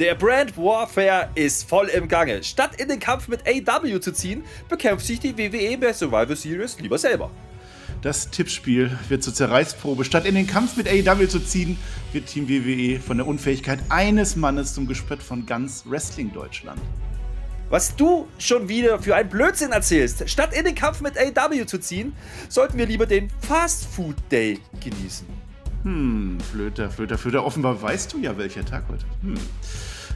Der Brand Warfare ist voll im Gange. Statt in den Kampf mit AW zu ziehen, bekämpft sich die WWE bei Survivor Series lieber selber. Das Tippspiel wird zur Zerreißprobe. Statt in den Kampf mit AEW zu ziehen, wird Team WWE von der Unfähigkeit eines Mannes zum Gespött von ganz Wrestling Deutschland. Was du schon wieder für einen Blödsinn erzählst. Statt in den Kampf mit AEW zu ziehen, sollten wir lieber den Fast Food Day genießen. Hm, Flöter, Flöter, Flöter. Offenbar weißt du ja, welcher Tag heute. Hm.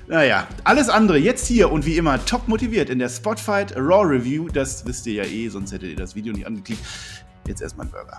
Naja, alles andere jetzt hier und wie immer top motiviert in der Spotfight Raw Review. Das wisst ihr ja eh, sonst hättet ihr das Video nicht angeklickt. Jetzt erstmal ein Burger.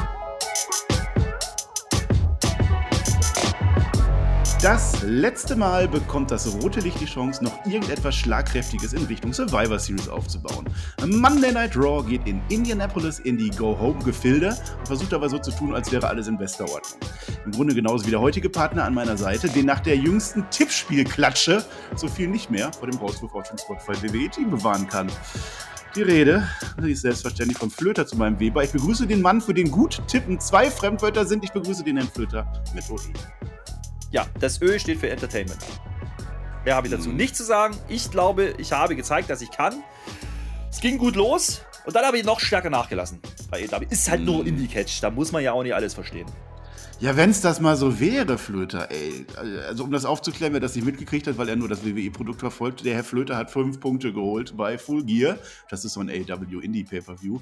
Das letzte Mal bekommt das rote Licht die Chance, noch irgendetwas Schlagkräftiges in Richtung Survivor Series aufzubauen. Monday Night Raw geht in Indianapolis in die Go-Home-Gefilde und versucht dabei so zu tun, als wäre alles in bester Ordnung. Im Grunde genauso wie der heutige Partner an meiner Seite, den nach der jüngsten Tippspielklatsche so viel nicht mehr vor dem Rauswurf auf dem Spotify WWE-Team bewahren kann. Die Rede die ist selbstverständlich vom Flöter zu meinem Weber. Ich begrüße den Mann, für den gut tippen zwei Fremdwörter sind. Ich begrüße den Herrn Flöter mit OE. Ja, das Ö steht für Entertainment. Mehr habe ich dazu nicht zu sagen. Ich glaube, ich habe gezeigt, dass ich kann. Es ging gut los und dann habe ich noch stärker nachgelassen. Bei AEW ist halt nur Indie-Catch, da muss man ja auch nicht alles verstehen. Ja, wenn es das mal so wäre, Flöter, ey. Also um das aufzuklären, wer das nicht mitgekriegt hat, weil er nur das WWE-Produkt verfolgt, der Herr Flöter hat fünf Punkte geholt bei Full Gear. Das ist so ein AEW Indie Pay-Per-View.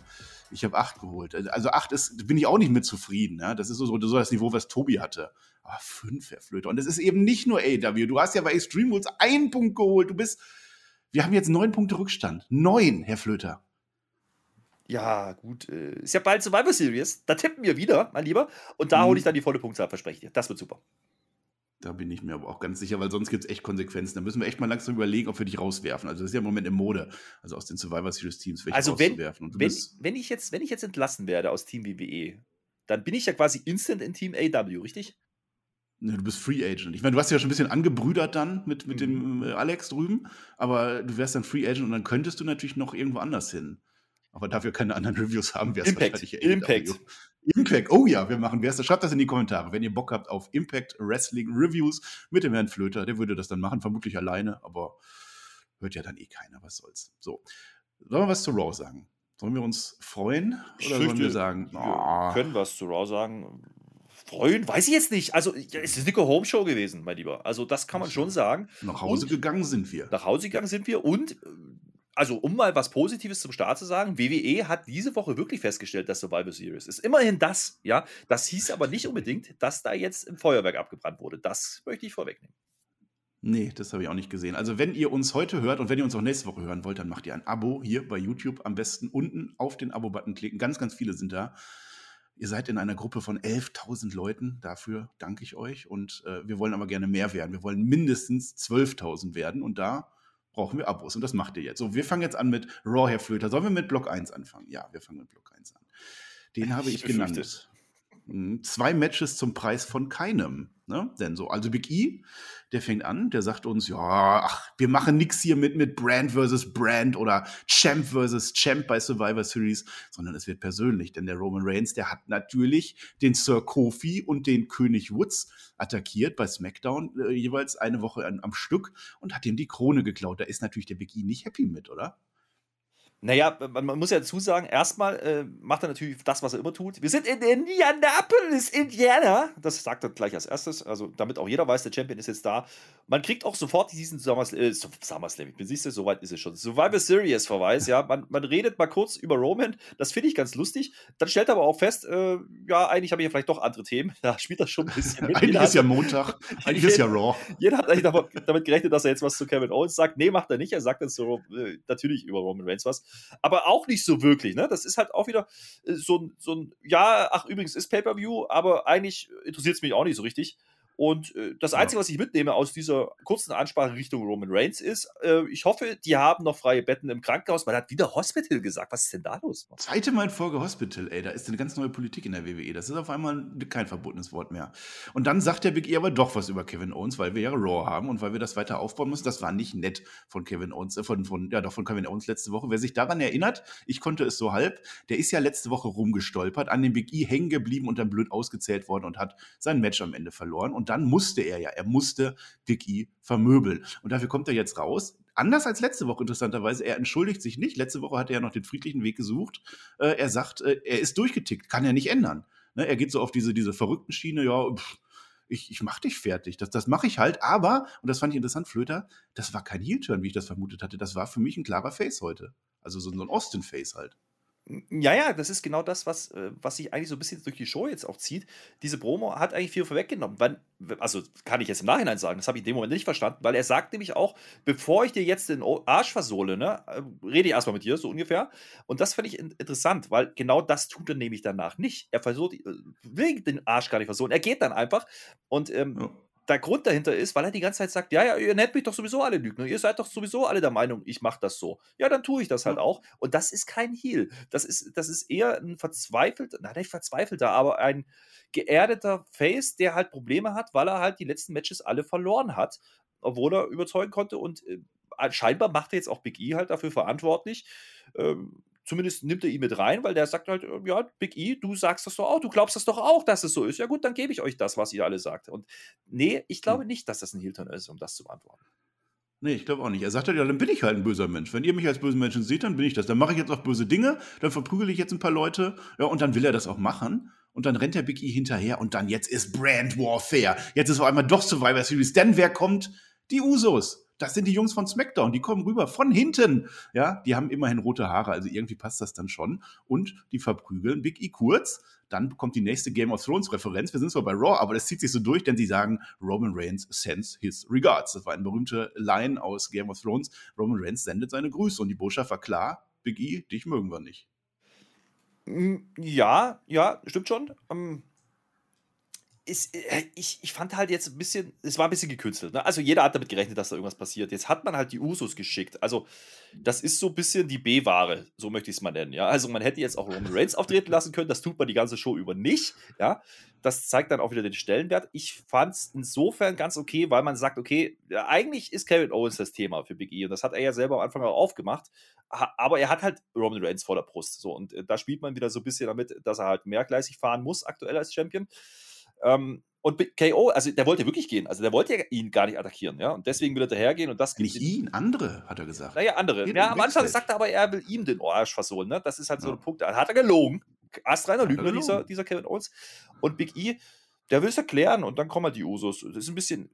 Ich habe acht geholt. Also acht ist, bin ich auch nicht mit zufrieden. Ja? Das ist so, so das Niveau, was Tobi hatte. Aber fünf, Herr Flöter. Und es ist eben nicht nur AEW. Du hast ja bei Extreme Rules einen Punkt geholt. Du bist, wir haben jetzt neun Punkte Rückstand. Neun, Herr Flöter. Ja, gut. Äh, ist ja bald Survivor Series. Da tippen wir wieder, mein Lieber. Und da mhm. hole ich dann die volle Punktzahl, verspreche ich dir. Das wird super. Da bin ich mir aber auch ganz sicher, weil sonst gibt es echt Konsequenzen. Da müssen wir echt mal langsam überlegen, ob wir dich rauswerfen. Also das ist ja im Moment in Mode, also aus den Survivor Series Teams welche also wenn, rauszuwerfen. wenn, wenn, ich jetzt, wenn ich jetzt entlassen werde aus Team WWE, dann bin ich ja quasi instant in Team AW, richtig? Ne, du bist Free Agent. Ich meine, du hast ja schon ein bisschen angebrüdert dann mit, mit mhm. dem äh, Alex drüben, aber du wärst dann Free Agent und dann könntest du natürlich noch irgendwo anders hin. Aber dafür keine anderen Reviews haben, wäre es wahrscheinlich Impact. Impact. Oh ja, wir machen wer. Schreibt das in die Kommentare, wenn ihr Bock habt auf Impact Wrestling Reviews mit dem Herrn Flöter. Der würde das dann machen, vermutlich alleine, aber hört ja dann eh keiner. Was soll's. So. Sollen wir was zu Raw sagen? Sollen wir uns freuen? Oder sollen wir sagen, wir oh. können was zu Raw sagen? freuen, weiß ich jetzt nicht. Also, es ist eine Home-Show gewesen, mein Lieber. Also, das kann man schon sagen. Nach Hause und gegangen sind wir. Nach Hause gegangen sind wir und, also, um mal was Positives zum Start zu sagen, WWE hat diese Woche wirklich festgestellt, dass Survivor Series ist. Immerhin das, ja. Das hieß aber nicht unbedingt, dass da jetzt im Feuerwerk abgebrannt wurde. Das möchte ich vorwegnehmen. Nee, das habe ich auch nicht gesehen. Also, wenn ihr uns heute hört und wenn ihr uns auch nächste Woche hören wollt, dann macht ihr ein Abo hier bei YouTube. Am besten unten auf den Abo-Button klicken. Ganz, ganz viele sind da. Ihr seid in einer Gruppe von 11.000 Leuten. Dafür danke ich euch. Und äh, wir wollen aber gerne mehr werden. Wir wollen mindestens 12.000 werden. Und da brauchen wir Abos. Und das macht ihr jetzt. So, wir fangen jetzt an mit Raw, Herr Flöter. Sollen wir mit Block 1 anfangen? Ja, wir fangen mit Block 1 an. Den habe ich, ich genannt. Hm, zwei Matches zum Preis von keinem. Ne? Denn so, also Big E, der fängt an, der sagt uns, ja, ach, wir machen nichts hier mit, mit Brand versus Brand oder Champ versus Champ bei Survivor Series, sondern es wird persönlich, denn der Roman Reigns, der hat natürlich den Sir Kofi und den König Woods attackiert bei SmackDown äh, jeweils eine Woche an, am Stück und hat ihm die Krone geklaut. Da ist natürlich der Big E nicht happy mit, oder? Naja, man, man muss ja dazu sagen, erstmal äh, macht er natürlich das, was er immer tut. Wir sind in Indianapolis, Indiana. Das sagt er gleich als erstes. Also, damit auch jeder weiß, der Champion ist jetzt da. Man kriegt auch sofort diesen SummerSlam, äh, SummerSlam, ich bin siehst du, soweit ist es schon. Survivor Series Verweis, ja. Man, man redet mal kurz über Roman. Das finde ich ganz lustig. Dann stellt er aber auch fest, äh, ja, eigentlich habe ich ja vielleicht doch andere Themen. Da spielt das schon ein bisschen mit. eigentlich ist ja Montag. Eigentlich ist ja Raw. Jeder hat eigentlich damit gerechnet, dass er jetzt was zu Kevin Owens sagt. Nee, macht er nicht. Er sagt dann so, äh, natürlich über Roman Reigns was aber auch nicht so wirklich. Ne? Das ist halt auch wieder äh, so, so ein, ja, ach übrigens ist Pay-Per-View, aber eigentlich interessiert es mich auch nicht so richtig. Und äh, das Einzige, ja. was ich mitnehme aus dieser kurzen Ansprache Richtung Roman Reigns ist, äh, ich hoffe, die haben noch freie Betten im Krankenhaus. Man hat wieder Hospital gesagt. Was ist denn da los? Zweite Mal in Folge Hospital, ey. Da ist eine ganz neue Politik in der WWE. Das ist auf einmal kein verbotenes Wort mehr. Und dann sagt der Big E aber doch was über Kevin Owens, weil wir ja Raw haben und weil wir das weiter aufbauen müssen. Das war nicht nett von Kevin Owens, äh, von, von, ja, doch von Kevin Owens letzte Woche. Wer sich daran erinnert, ich konnte es so halb, der ist ja letzte Woche rumgestolpert, an dem Big E hängen geblieben und dann blöd ausgezählt worden und hat sein Match am Ende verloren. Und dann musste er ja er musste Dicky vermöbeln. Und dafür kommt er jetzt raus. Anders als letzte Woche interessanterweise, er entschuldigt sich nicht. Letzte Woche hat er ja noch den friedlichen Weg gesucht. Äh, er sagt, äh, er ist durchgetickt, kann er nicht ändern. Ne, er geht so auf diese, diese verrückten Schiene, ja, pff, ich, ich mach dich fertig. Das, das mache ich halt. Aber, und das fand ich interessant, Flöter, das war kein Heel-Turn, wie ich das vermutet hatte. Das war für mich ein klarer Face heute. Also so, so ein Austin-Face halt. Ja, ja, das ist genau das, was, äh, was sich eigentlich so ein bisschen durch die Show jetzt auch zieht. Diese Promo hat eigentlich viel vorweggenommen. Weil, also kann ich jetzt im Nachhinein sagen, das habe ich in dem Moment nicht verstanden, weil er sagt nämlich auch, bevor ich dir jetzt den Arsch versohle, ne, äh, rede ich erstmal mit dir, so ungefähr. Und das finde ich interessant, weil genau das tut er nämlich danach nicht. Er versucht, äh, will den Arsch gar nicht versohlen. Er geht dann einfach und ähm, ja der Grund dahinter ist, weil er die ganze Zeit sagt, ja, ja, ihr nennt mich doch sowieso alle Lügner, ihr seid doch sowieso alle der Meinung, ich mache das so. Ja, dann tue ich das halt auch. Und das ist kein Heal. Das ist, das ist eher ein verzweifelter, nein, nicht verzweifelter, aber ein geerdeter Face, der halt Probleme hat, weil er halt die letzten Matches alle verloren hat, obwohl er überzeugen konnte. Und äh, scheinbar macht er jetzt auch Big E halt dafür verantwortlich. Ähm, zumindest nimmt er ihn mit rein, weil der sagt halt, äh, ja, Big E, du sagst das doch auch, du glaubst das doch auch, dass es so ist. Ja gut, dann gebe ich euch das, was ihr alle sagt. Und nee, ich glaube hm. nicht, dass das ein Hilton ist, um das zu beantworten. Nee, ich glaube auch nicht. Er sagt halt, ja, dann bin ich halt ein böser Mensch. Wenn ihr mich als bösen Menschen seht, dann bin ich das. Dann mache ich jetzt auch böse Dinge, dann verprügele ich jetzt ein paar Leute, ja, und dann will er das auch machen. Und dann rennt der Big E hinterher und dann jetzt ist Brand Warfare. Jetzt ist auf einmal doch Survivor Series. Denn wer kommt? Die Usos das sind die Jungs von SmackDown, die kommen rüber von hinten. Ja, die haben immerhin rote Haare, also irgendwie passt das dann schon. Und die verprügeln Big E kurz. Dann kommt die nächste Game of Thrones Referenz. Wir sind zwar bei Raw, aber das zieht sich so durch, denn sie sagen, Roman Reigns sends his regards. Das war eine berühmte Line aus Game of Thrones. Roman Reigns sendet seine Grüße und die Botschaft war klar, Big E, dich mögen wir nicht. Hm, ja, ja, stimmt schon. Ähm, ist, äh, ich, ich fand halt jetzt ein bisschen, es war ein bisschen gekünstelt. Ne? Also jeder hat damit gerechnet, dass da irgendwas passiert. Jetzt hat man halt die Usos geschickt. Also das ist so ein bisschen die B-Ware, so möchte ich es mal nennen. Ja? Also man hätte jetzt auch Roman Reigns auftreten lassen können, das tut man die ganze Show über nicht. Ja? Das zeigt dann auch wieder den Stellenwert. Ich fand es insofern ganz okay, weil man sagt, okay, eigentlich ist Kevin Owens das Thema für Big E und das hat er ja selber am Anfang auch aufgemacht. Aber er hat halt Roman Reigns vor der Brust. So, und äh, da spielt man wieder so ein bisschen damit, dass er halt mehrgleisig fahren muss, aktuell als Champion. Ähm, und KO, also der wollte wirklich gehen. Also der wollte ja ihn gar nicht attackieren, ja. Und deswegen will er dahergehen und das. Nicht ihn, andere, hat er gesagt. Naja, andere. Jeden ja, am Anfang sagte er aber, er will ihm den Arsch versohlen, ne? Das ist halt ja. so ein Punkt. Hat er gelogen. Astreiner Lügner, dieser, dieser Kevin Owens. Und Big E, der will es erklären und dann kommen halt die Usos. Das ist ein bisschen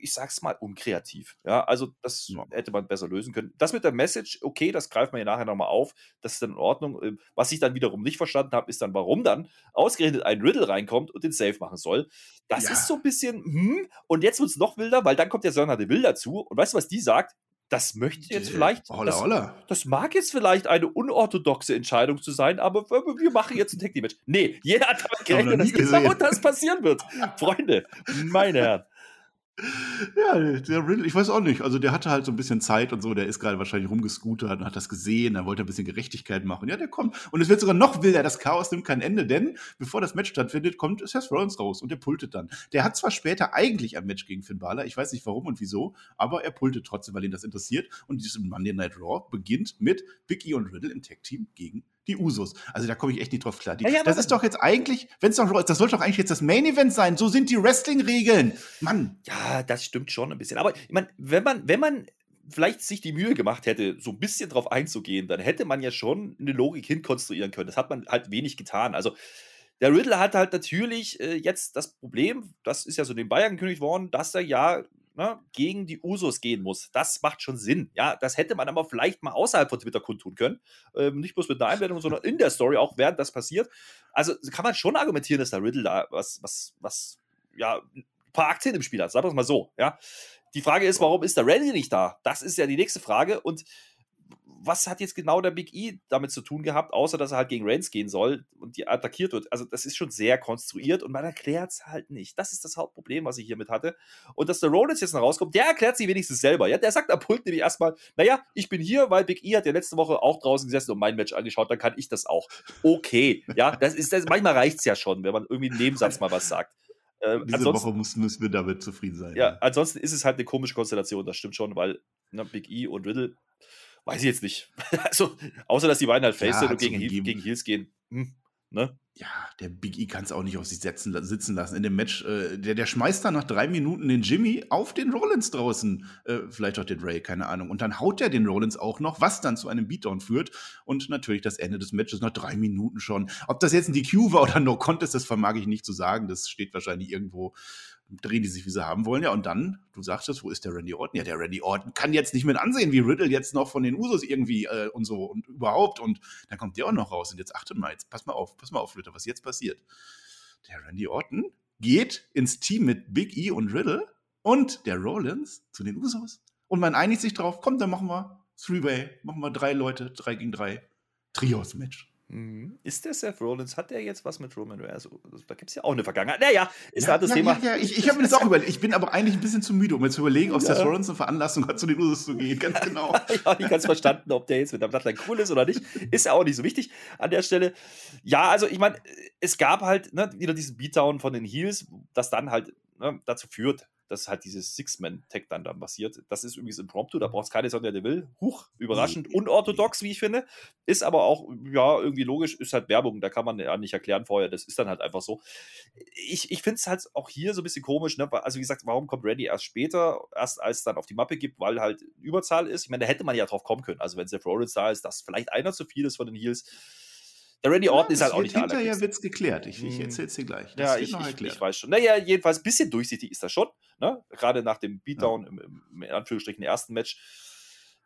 ich sag's mal, unkreativ. Ja, also das ja. hätte man besser lösen können. Das mit der Message, okay, das greift man ja nachher nochmal auf. Das ist dann in Ordnung. Ähm, was ich dann wiederum nicht verstanden habe, ist dann, warum dann ausgerechnet ein Riddle reinkommt und den Safe machen soll. Das ja. ist so ein bisschen, hm, und jetzt wird es noch wilder, weil dann kommt der Sonne de Will dazu. Und weißt du, was die sagt? Das möchte jetzt vielleicht, holla, das, holla. das, mag jetzt vielleicht eine unorthodoxe Entscheidung zu sein, aber wir machen jetzt ein Tag Match. Nee, jeder hat damit gerechnet, dass genau das passieren wird. Freunde, meine Herren. Ja, der Riddle, ich weiß auch nicht. Also der hatte halt so ein bisschen Zeit und so, der ist gerade wahrscheinlich rumgescootert und hat das gesehen, dann wollte er ein bisschen Gerechtigkeit machen. Ja, der kommt. Und es wird sogar noch wilder, das Chaos nimmt kein Ende, denn bevor das Match stattfindet, kommt Seth Rollins raus und der pultet dann. Der hat zwar später eigentlich ein Match gegen Finn Balor, ich weiß nicht warum und wieso, aber er pultet trotzdem, weil ihn das interessiert. Und dieses Monday Night Raw beginnt mit Big E und Riddle im Tag-Team gegen die Usos. Also da komme ich echt nicht drauf klar. Die, ja, ja, das ist doch jetzt eigentlich, wenn es doch, das sollte doch eigentlich jetzt das Main Event sein. So sind die Wrestling-Regeln. Mann. Ja, das stimmt schon ein bisschen. Aber ich meine, wenn man, wenn man vielleicht sich die Mühe gemacht hätte, so ein bisschen drauf einzugehen, dann hätte man ja schon eine Logik hinkonstruieren können. Das hat man halt wenig getan. Also der Riddle hat halt natürlich äh, jetzt das Problem, das ist ja so den Bayern gekündigt worden, dass er ja ne, gegen die Usos gehen muss. Das macht schon Sinn. Ja, das hätte man aber vielleicht mal außerhalb von Twitter kundtun können. Ähm, nicht bloß mit einer Einblendung, sondern in der Story, auch während das passiert. Also kann man schon argumentieren, dass der Riddle da was, was, was, ja, ein paar Aktien im Spiel hat. Sagen wir es mal so. Ja. Die Frage ist, warum ist der Randy nicht da? Das ist ja die nächste Frage. Und was hat jetzt genau der Big E damit zu tun gehabt, außer dass er halt gegen Reigns gehen soll und die attackiert wird? Also, das ist schon sehr konstruiert und man erklärt es halt nicht. Das ist das Hauptproblem, was ich hiermit hatte. Und dass der Rollins jetzt noch rauskommt, der erklärt sich wenigstens selber. Ja? Der sagt am Pult nämlich erstmal, naja, ich bin hier, weil Big E hat ja letzte Woche auch draußen gesessen und mein Match angeschaut, dann kann ich das auch. Okay, ja, das ist, das, manchmal reicht es ja schon, wenn man irgendwie einen Nebensatz mal was sagt. Äh, Diese Woche müssen, müssen wir damit zufrieden sein. Ja, ja, ansonsten ist es halt eine komische Konstellation, das stimmt schon, weil ne, Big E und Riddle, weiß ich jetzt nicht. also, außer dass die beiden halt Face sind und gegen, gegen Heels gehen. Hm, ne? ja, der Big E kann es auch nicht auf sich setzen, sitzen lassen in dem Match. Äh, der, der schmeißt dann nach drei Minuten den Jimmy auf den Rollins draußen. Äh, vielleicht auch den Ray, keine Ahnung. Und dann haut er den Rollins auch noch, was dann zu einem Beatdown führt. Und natürlich das Ende des Matches nach drei Minuten schon. Ob das jetzt ein DQ war oder No Contest, das vermag ich nicht zu sagen. Das steht wahrscheinlich irgendwo drehen die sich, wie sie haben wollen. Ja, und dann, du sagtest, wo ist der Randy Orton? Ja, der Randy Orton kann jetzt nicht mit ansehen, wie Riddle jetzt noch von den Usos irgendwie äh, und so und überhaupt. Und dann kommt der auch noch raus. Und jetzt achtet mal, jetzt pass mal auf, pass mal auf, Leute, was jetzt passiert. Der Randy Orton geht ins Team mit Big E und Riddle und der Rollins zu den Usos. Und man einigt sich drauf, komm, dann machen wir Three-Way, machen wir drei Leute, drei gegen drei. Trios-Match. Mhm. Ist der Seth Rollins, hat der jetzt was mit Roman Reigns? Also, da gibt es ja auch eine Vergangenheit. Naja, ist ja, halt das ja, Thema. Ja, ja, ich, ich habe mir das auch überlegt. Ich bin aber eigentlich ein bisschen zu müde, um mir zu überlegen, ob ja. Seth Rollins eine Veranlassung hat, zu den Usos zu gehen. Ganz genau. ich habe nicht ganz verstanden, ob der jetzt mit der Bloodline cool ist oder nicht. Ist ja auch nicht so wichtig an der Stelle. Ja, also ich meine, es gab halt ne, wieder diesen Beatdown von den Heels, das dann halt ne, dazu führt, dass halt dieses Six-Man-Tag dann dann passiert. Das ist übrigens impromptu, da braucht es keine Sonja Deville. Huch, überraschend, mhm. unorthodox, wie ich finde. Ist aber auch, ja, irgendwie logisch, ist halt Werbung, da kann man ja nicht erklären vorher, das ist dann halt einfach so. Ich, ich finde es halt auch hier so ein bisschen komisch, ne? Also wie gesagt, warum kommt Randy erst später, erst als es dann auf die Mappe gibt, weil halt Überzahl ist. Ich meine, da hätte man ja drauf kommen können. Also wenn Seth Rollins da ist, dass vielleicht einer zu viel ist von den Heels der Randy Orton ja, ist halt auch nicht der Hinterher wird es geklärt. Ich, ich hm. erzähl's dir gleich. Das ja, ich, ich, ich, weiß schon. Naja, jedenfalls ein bisschen durchsichtig ist das schon. Ne? Gerade nach dem Beatdown ja. im, im, in Anführungsstrichen ersten Match.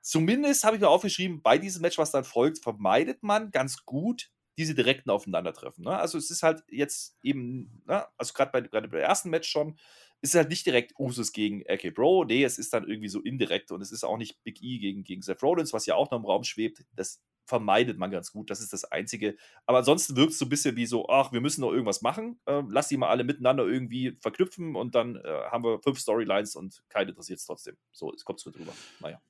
Zumindest habe ich mir aufgeschrieben, bei diesem Match, was dann folgt, vermeidet man ganz gut diese direkten Aufeinandertreffen. Ne? Also es ist halt jetzt eben, ne? also gerade bei, gerade beim ersten Match schon, ist halt nicht direkt Usus gegen AK Bro. Nee, es ist dann irgendwie so indirekt und es ist auch nicht Big E gegen, gegen Seth Rollins, was ja auch noch im Raum schwebt. Das vermeidet man ganz gut. Das ist das Einzige. Aber ansonsten wirkt es so ein bisschen wie so, ach, wir müssen noch irgendwas machen. Äh, lass die mal alle miteinander irgendwie verknüpfen und dann äh, haben wir fünf Storylines und keine interessiert es trotzdem. So, es kommt so drüber. Naja.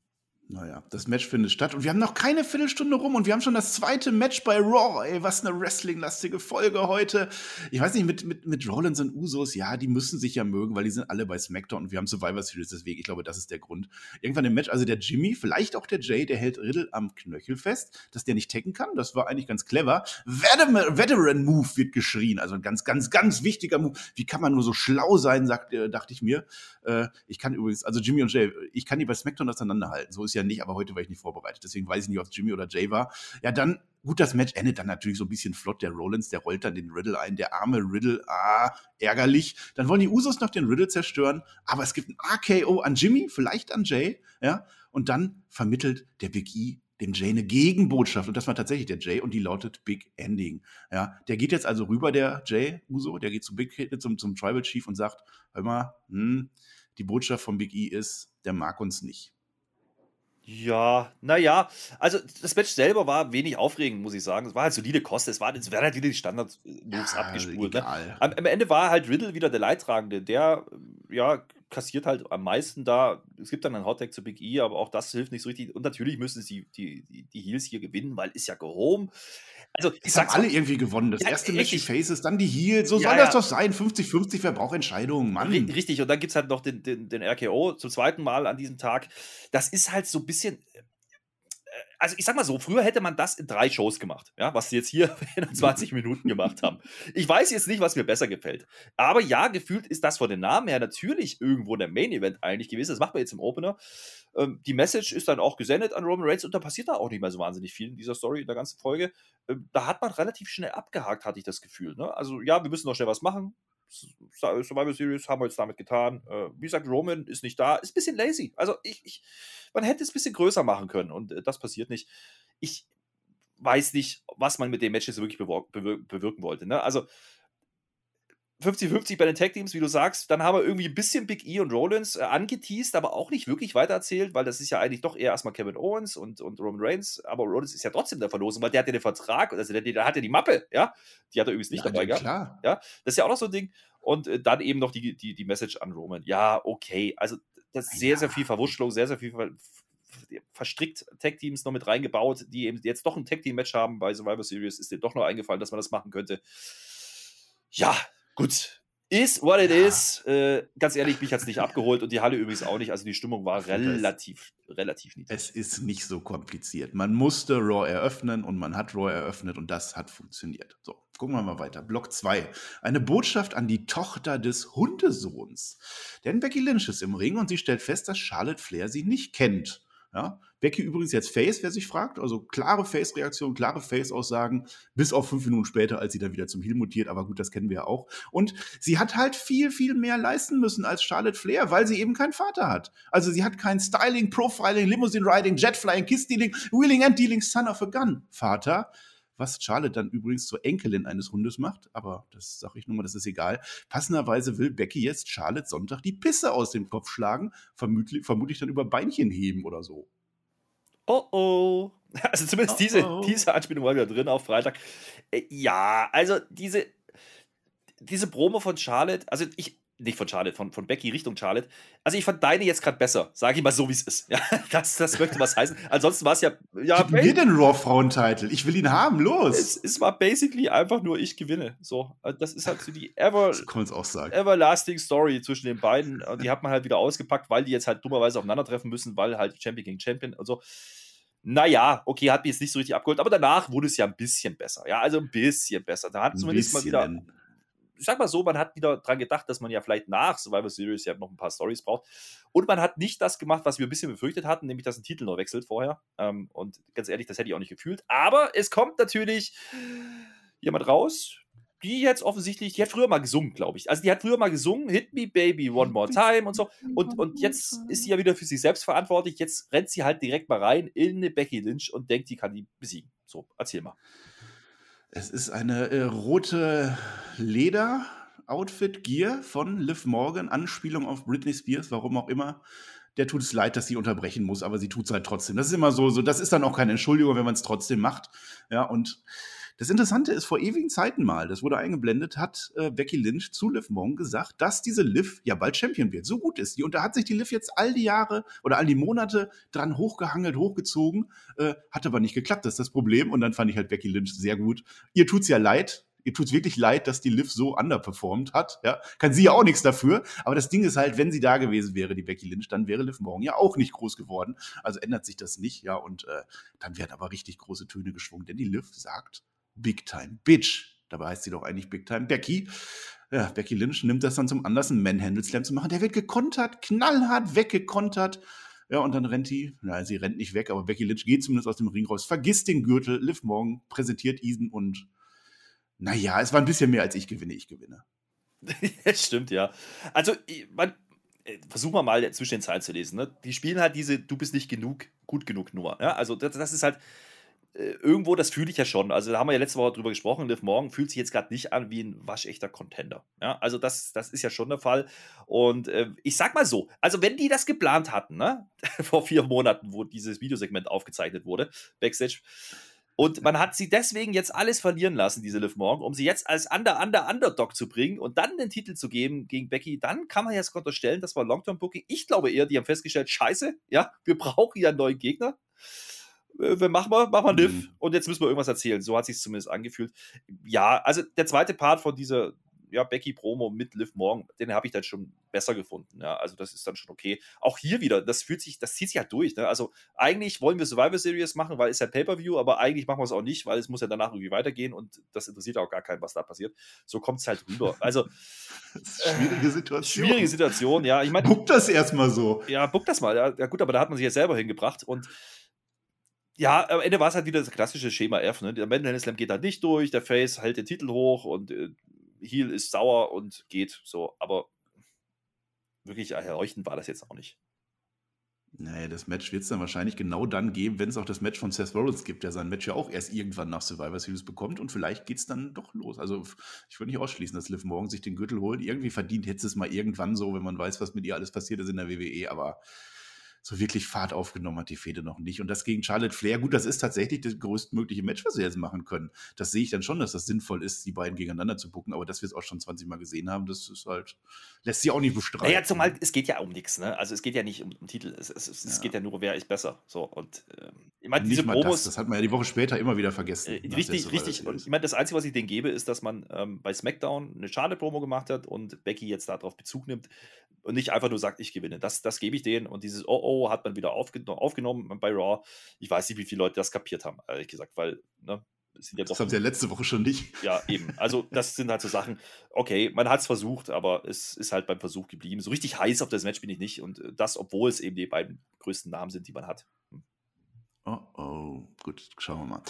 Naja, das Match findet statt und wir haben noch keine Viertelstunde rum und wir haben schon das zweite Match bei Raw. Ey, was eine Wrestling-lastige Folge heute. Ich weiß nicht, mit, mit, mit Rollins und Usos, ja, die müssen sich ja mögen, weil die sind alle bei SmackDown und wir haben Survivor Series deswegen. Ich glaube, das ist der Grund. Irgendwann im Match, also der Jimmy, vielleicht auch der Jay, der hält Riddle am Knöchel fest, dass der nicht tacken kann. Das war eigentlich ganz clever. Veteran-Move wird geschrien. Also ein ganz, ganz, ganz wichtiger Move. Wie kann man nur so schlau sein, sagt, äh, dachte ich mir. Äh, ich kann übrigens, also Jimmy und Jay, ich kann die bei SmackDown auseinanderhalten. So ist ja nicht, aber heute war ich nicht vorbereitet. Deswegen weiß ich nicht, ob es Jimmy oder Jay war. Ja, dann, gut, das Match endet dann natürlich so ein bisschen flott. Der Rollins, der rollt dann den Riddle ein. Der arme Riddle, ah, ärgerlich. Dann wollen die Usos noch den Riddle zerstören. Aber es gibt ein AKO an Jimmy, vielleicht an Jay, ja. Und dann vermittelt der Big E dem Jay eine Gegenbotschaft. Und das war tatsächlich der Jay und die lautet Big Ending. Ja, der geht jetzt also rüber, der Jay Uso, der geht zu Big, zum, zum Tribal Chief und sagt, hör mal, hm, die Botschaft von Big E ist, der mag uns nicht. Ja, naja, also das Match selber war wenig aufregend, muss ich sagen. Es war halt solide Kosten, es, war, es werden halt wieder die Standard-Moves ja, abgespult. Ne? Am, am, Ende war halt Riddle wieder der Leidtragende, der ja kassiert halt am meisten da. Es gibt dann einen Hottag zu Big E, aber auch das hilft nicht so richtig. Und natürlich müssen sie die, die, die Heels hier gewinnen, weil ist ja gehoben. Also, ich haben alle irgendwie gewonnen. Das ja, erste Match die Faces, dann die Heels. So ja, soll das doch sein. 50-50, wer braucht Entscheidungen, Mann. Richtig, und dann gibt es halt noch den, den, den RKO zum zweiten Mal an diesem Tag. Das ist halt so ein bisschen also ich sag mal so, früher hätte man das in drei Shows gemacht, ja, was sie jetzt hier in 20 Minuten gemacht haben. Ich weiß jetzt nicht, was mir besser gefällt. Aber ja, gefühlt ist das von den Namen her natürlich irgendwo der Main Event eigentlich gewesen. Das macht man jetzt im Opener. Ähm, die Message ist dann auch gesendet an Roman Reigns und da passiert da auch nicht mehr so wahnsinnig viel in dieser Story, in der ganzen Folge. Ähm, da hat man relativ schnell abgehakt, hatte ich das Gefühl. Ne? Also ja, wir müssen noch schnell was machen. Survivor Series haben wir jetzt damit getan. Äh, wie gesagt, Roman ist nicht da, ist ein bisschen lazy. Also ich, ich man hätte es ein bisschen größer machen können und äh, das passiert nicht. Ich weiß nicht, was man mit dem Match jetzt wirklich bewirken wollte. Ne? Also 50-50 bei den Tag-Teams, wie du sagst. Dann haben wir irgendwie ein bisschen Big E und Rollins äh, angeteased, aber auch nicht wirklich weitererzählt, weil das ist ja eigentlich doch eher erstmal Kevin Owens und, und Roman Reigns. Aber Rollins ist ja trotzdem der Verlosung, weil der hat ja den Vertrag, also der, der hat ja die Mappe, ja. Die hat er übrigens nicht Ja, dabei ja, gehabt. klar. Ja, das ist ja auch noch so ein Ding. Und äh, dann eben noch die, die, die Message an Roman. Ja, okay. Also, das ist sehr, sehr viel Verwurschtelung, sehr, sehr viel ver verstrickt Tag-Teams noch mit reingebaut, die eben jetzt doch ein Tag-Team-Match haben bei Survivor Series. Ist dir doch noch eingefallen, dass man das machen könnte. Ja, gut. Ist what it Ja. is. Äh, ganz ehrlich, mich hat es nicht abgeholt und die Halle übrigens auch nicht. Also die Stimmung war relativ, relativ niedrig. Es ist nicht so kompliziert. Man musste Raw eröffnen und man hat Raw eröffnet und das hat funktioniert. So, gucken wir mal weiter. Block 2. Eine Botschaft an die Tochter des Hundesohns. Denn Becky Lynch ist im Ring und sie stellt fest, dass Charlotte Flair sie nicht kennt. Ja? Becky übrigens jetzt Face, wer sich fragt. Also klare Face-Reaktion, klare Face-Aussagen, bis auf fünf Minuten später, als sie dann wieder zum Heel mutiert. Aber gut, das kennen wir ja auch. Und sie hat halt viel, viel mehr leisten müssen als Charlotte Flair, weil sie eben keinen Vater hat. Also sie hat kein Styling, Profiling, Limousine Riding, Jetflying, Kiss-Dealing, Wheeling and Dealing, Son of a Gun Vater. Was Charlotte dann übrigens zur Enkelin eines Hundes macht, aber das sage ich nur mal, das ist egal. Passenderweise will Becky jetzt Charlotte Sonntag die Pisse aus dem Kopf schlagen, vermutlich, vermutlich dann über Beinchen heben oder so. Oh oh. Also zumindest Oh, diese, oh. diese Anspielung war wieder drin auf Freitag. Äh, ja, also diese, diese Promo von Charlotte, also ich, nicht von Charlotte, von, von Becky Richtung Charlotte. Also ich fand deine jetzt gerade besser, sage ich mal so, wie es ist. Ja, das, das möchte was heißen. Ansonsten war es ja, ja, Gib mir den Raw-Frauentitel. Ich will ihn haben, los. es, es war basically einfach nur ich gewinne. So, also das ist halt so die ever, everlasting Story zwischen den beiden. Und die hat man halt wieder ausgepackt, weil die jetzt halt dummerweise aufeinandertreffen müssen, weil halt Champion gegen Champion und so. Naja, okay, hat mich jetzt nicht so richtig abgeholt, aber danach wurde es ja ein bisschen besser. Ja, also ein bisschen besser. Da hat zumindest mal wieder. Ich sag mal so, man hat wieder dran gedacht, dass man ja vielleicht nach Survivor Series ja noch ein paar Stories braucht. Und man hat nicht das gemacht, was wir ein bisschen befürchtet hatten, nämlich dass ein Titel noch wechselt vorher. Ähm, und ganz ehrlich, das hätte ich auch nicht gefühlt. Aber es kommt natürlich jemand raus, die jetzt offensichtlich, die hat früher mal gesungen, glaube ich. Also die hat früher mal gesungen, Hit Me Baby One More Time und so. Und, und jetzt ist sie ja wieder für sich selbst verantwortlich. Jetzt rennt sie halt direkt mal rein in eine Becky Lynch und denkt, die kann die besiegen. So, erzähl mal. Es ist eine äh, rote Leder-Outfit-Gear von Liv Morgan, Anspielung auf Britney Spears, warum auch immer. Der tut es leid, dass sie unterbrechen muss, aber sie tut es halt trotzdem. Das ist immer so, so, das ist dann auch keine Entschuldigung, wenn man es trotzdem macht. Ja, und das Interessante ist, vor ewigen Zeiten mal, das wurde eingeblendet, hat äh, Becky Lynch zu Liv Morgan gesagt, dass diese Liv ja bald Champion wird. So gut ist die. Und da hat sich die Liv jetzt all die Jahre oder all die Monate dran hochgehangelt, hochgezogen, äh, hat aber nicht geklappt. Das ist das Problem. Und dann fand ich halt Becky Lynch sehr gut. Ihr tut's ja leid. Ihr tut's wirklich leid, dass die Liv so underperformed hat. Ja, kann sie ja auch nichts dafür. Aber das Ding ist halt, wenn sie da gewesen wäre, die Becky Lynch, dann wäre Liv Morgan ja auch nicht groß geworden. Also ändert sich das nicht. Ja, und äh, dann werden aber richtig große Töne geschwungen, denn die Liv sagt Big Time Bitch. Dabei heißt sie doch eigentlich Big Time Becky. Ja, Becky Lynch nimmt das dann zum Anlass, einen Manhandle Slam zu machen. Der wird gekontert, knallhart weggekontert. Ja, und dann rennt die, nein, sie rennt nicht weg, aber Becky Lynch geht zumindest aus dem Ring raus, vergisst den Gürtel. Liv Morgan präsentiert Ethan und naja, es war ein bisschen mehr als ich gewinne, ich gewinne. Stimmt, ja. Also, man, äh, versuchen wir mal zwischen den Zeilen zu lesen. Ne? Die spielen halt diese Du bist nicht genug, gut genug Nummer. Ja? Also, das, das ist halt irgendwo, das fühle ich ja schon. Also, da haben wir ja letzte Woche drüber gesprochen. Liv Morgan fühlt sich jetzt gerade nicht an wie ein waschechter Contender. Ja? Also, das, das ist ja schon der Fall. Und äh, ich sag mal so: Also, wenn die das geplant hatten, ne? vor vier Monaten, wo dieses Videosegment aufgezeichnet wurde, Backstage. Und man hat sie deswegen jetzt alles verlieren lassen, diese Liv Morgan, um sie jetzt als Under, Under, Underdog zu bringen und dann den Titel zu geben gegen Becky. Dann kann man jetzt unterstellen, das war Long-Term-Booking. Ich glaube eher, die haben festgestellt, scheiße, ja, wir brauchen ja einen neuen Gegner. Äh, wir machen wir, machen wir Liv Mhm. und jetzt müssen wir irgendwas erzählen. So hat sich zumindest angefühlt. Ja, also der zweite Part von dieser ja, Becky-Promo mit Liv Morgan, den habe ich dann schon besser gefunden. Ja, also das ist dann schon okay. Auch hier wieder, das fühlt sich, das zieht sich halt durch. Ne? Also eigentlich wollen wir Survivor Series machen, weil es ja Pay-Per-View, aber eigentlich machen wir es auch nicht, weil es muss ja danach irgendwie weitergehen und das interessiert auch gar keinen, was da passiert. So kommt es halt rüber. Also schwierige Situation. schwierige Situation, ja. Ich meine, Guck das erstmal so. ja, buck das mal. Ja, ja, gut, aber da hat man sich ja selber hingebracht und ja, am Ende war es halt wieder das klassische Schema F. Ne? Der Mandalay Slam geht halt nicht durch, der Face hält den Titel hoch und äh, Heel ist sauer und geht so. Aber wirklich erleuchtend war das jetzt auch nicht. Naja, das Match wird es dann wahrscheinlich genau dann geben, wenn es auch das Match von Seth Rollins gibt, der sein Match ja auch erst irgendwann nach Survivor Series bekommt und vielleicht geht es dann doch los. Also ich würde nicht ausschließen, dass Liv morgen sich den Gürtel holt. Irgendwie verdient hätte es mal irgendwann so, wenn man weiß, was mit ihr alles passiert ist in der WWE, aber so wirklich Fahrt aufgenommen hat die Fehde noch nicht. Und das gegen Charlotte Flair, gut, das ist tatsächlich das größtmögliche Match, was sie jetzt machen können. Das sehe ich dann schon, dass das sinnvoll ist, die beiden gegeneinander zu gucken, aber dass wir es auch schon 20 Mal gesehen haben, das ist halt, lässt sich auch nicht bestreiten. Naja, zumal es geht ja um nichts, ne? Also es geht ja nicht um, um Titel, es, es, es ja. geht ja nur, wer ist besser. So, und ähm, ich meine, diese Promos. Das, das, hat man ja die Woche später immer wieder vergessen. Äh, richtig, richtig. Und ich meine, das Einzige, was ich denen gebe, ist, dass man ähm, bei SmackDown eine schade Promo gemacht hat und Becky jetzt darauf Bezug nimmt und nicht einfach nur sagt, ich gewinne. Das, das gebe ich denen. Und dieses Oh oh hat man wieder aufge aufgenommen bei Raw. Ich weiß nicht, wie viele Leute das kapiert haben, ehrlich gesagt, weil, ne, sind ja das haben sie ja letzte Woche schon nicht. Ja, eben. Also, das sind halt so Sachen. Okay, man hat es versucht, aber es ist halt beim Versuch geblieben. So richtig heiß auf das Match bin ich nicht. Und äh, das, obwohl es eben die beiden größten Namen sind, die man hat. Hm. Oh oh, gut, schauen wir mal.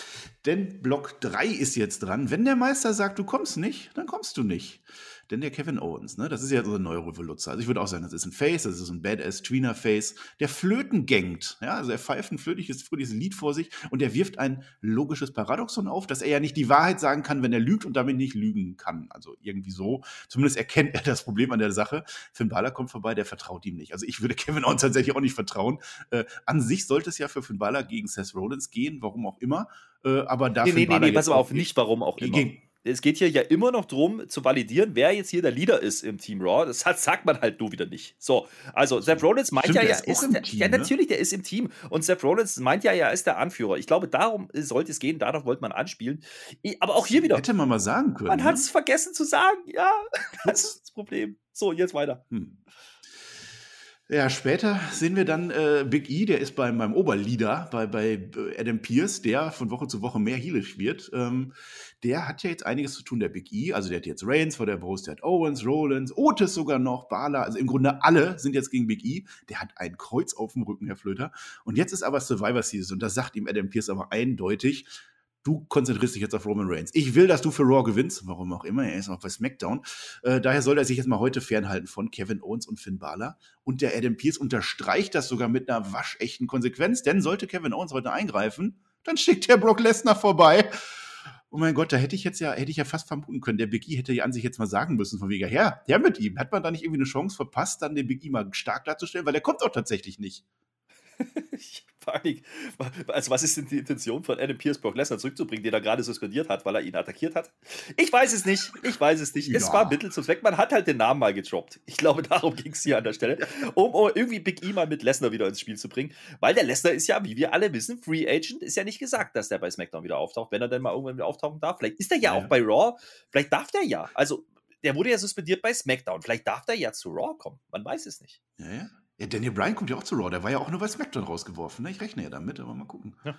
Denn Block 3 ist jetzt dran. Wenn der Meister sagt, du kommst nicht, dann kommst du nicht. Denn der Kevin Owens, ne, das ist ja so ein neuer Revoluzzer. Also ich würde auch sagen, das ist ein Face, das ist ein Badass Tweener Face, der Flöten gängt. Ja, also er pfeift ein flötliches, fröhliches Lied vor sich und er wirft ein logisches Paradoxon auf, dass er ja nicht die Wahrheit sagen kann, wenn er lügt und damit nicht lügen kann. Also irgendwie so. Zumindest erkennt er das Problem an der Sache. Finn Balor kommt vorbei, der vertraut ihm nicht. Also ich würde Kevin Owens tatsächlich auch nicht vertrauen. Äh, an sich sollte es ja für Finn Balor gegen Seth Rollins gehen, warum auch immer. Äh, aber da nee, nee, nee, nee, pass auf, nicht warum auch immer. Gegen, es geht hier ja immer noch darum, zu validieren, wer jetzt hier der Leader ist im Team Raw. Das hat, sagt man halt nur wieder nicht. So, also Seth Rollins meint Stimmt, ja, ja, ist, der, Team, ja, ne? natürlich, der ist im Team. Und Seth Rollins meint ja, er ist der Anführer. Ich glaube, darum sollte es gehen, darauf wollte man anspielen. Aber auch hier wieder. Hätte man mal sagen können. Man ne? hat es vergessen zu sagen, ja. Das ist das Problem. So, jetzt weiter. Hm. Ja, später sehen wir dann äh, Big E, der ist beim, beim Oberleader, bei, bei äh, Adam Pierce, der von Woche zu Woche mehr healisch wird. Ähm, der hat ja jetzt einiges zu tun, der Big E. Also der hat jetzt Reigns vor der Brust, der hat Owens, Rollins, Otis sogar noch, Bala. Also im Grunde alle sind jetzt gegen Big E. Der hat ein Kreuz auf dem Rücken, Herr Flöter. Und jetzt ist aber Survivor Season und das sagt ihm Adam Pierce aber eindeutig du konzentrierst dich jetzt auf Roman Reigns. Ich will, dass du für Raw gewinnst, warum auch immer, er ist auch bei SmackDown. Äh, daher soll er sich jetzt mal heute fernhalten von Kevin Owens und Finn Balor. Und der Adam Pierce unterstreicht das sogar mit einer waschechten Konsequenz, denn sollte Kevin Owens heute eingreifen, dann schickt der Brock Lesnar vorbei. Oh mein Gott, da hätte ich jetzt ja, hätte ich ja fast vermuten können, der Big E hätte ja an sich jetzt mal sagen müssen, von wegen, her, her mit ihm. Hat man da nicht irgendwie eine Chance verpasst, dann den Big E mal stark darzustellen, weil er kommt auch tatsächlich nicht. Panik. Also, was ist denn die Intention von Adam Pierce Brock Lesnar zurückzubringen, den er gerade suspendiert hat, weil er ihn attackiert hat? Ich weiß es nicht. Ich weiß es nicht. Ja. Es war Mittel zum Zweck. Man hat halt den Namen mal gedroppt. Ich glaube, darum ging es hier an der Stelle. Um, um, irgendwie Big E mal mit Lesnar wieder ins Spiel zu bringen. Weil der Lesnar ist ja, wie wir alle wissen, Free Agent. Ist ja nicht gesagt, dass der bei SmackDown wieder auftaucht, wenn er denn mal irgendwann wieder auftauchen darf. Vielleicht ist er ja, ja. auch bei Raw. Vielleicht darf der ja. Also, der wurde ja suspendiert bei SmackDown. Vielleicht darf der ja zu Raw kommen. Man weiß es nicht. Ja, ja. Ja, Daniel Bryan kommt ja auch zu Raw. Der war ja auch nur bei SmackDown rausgeworfen. Ne? Ich rechne ja damit, aber mal gucken. Ja.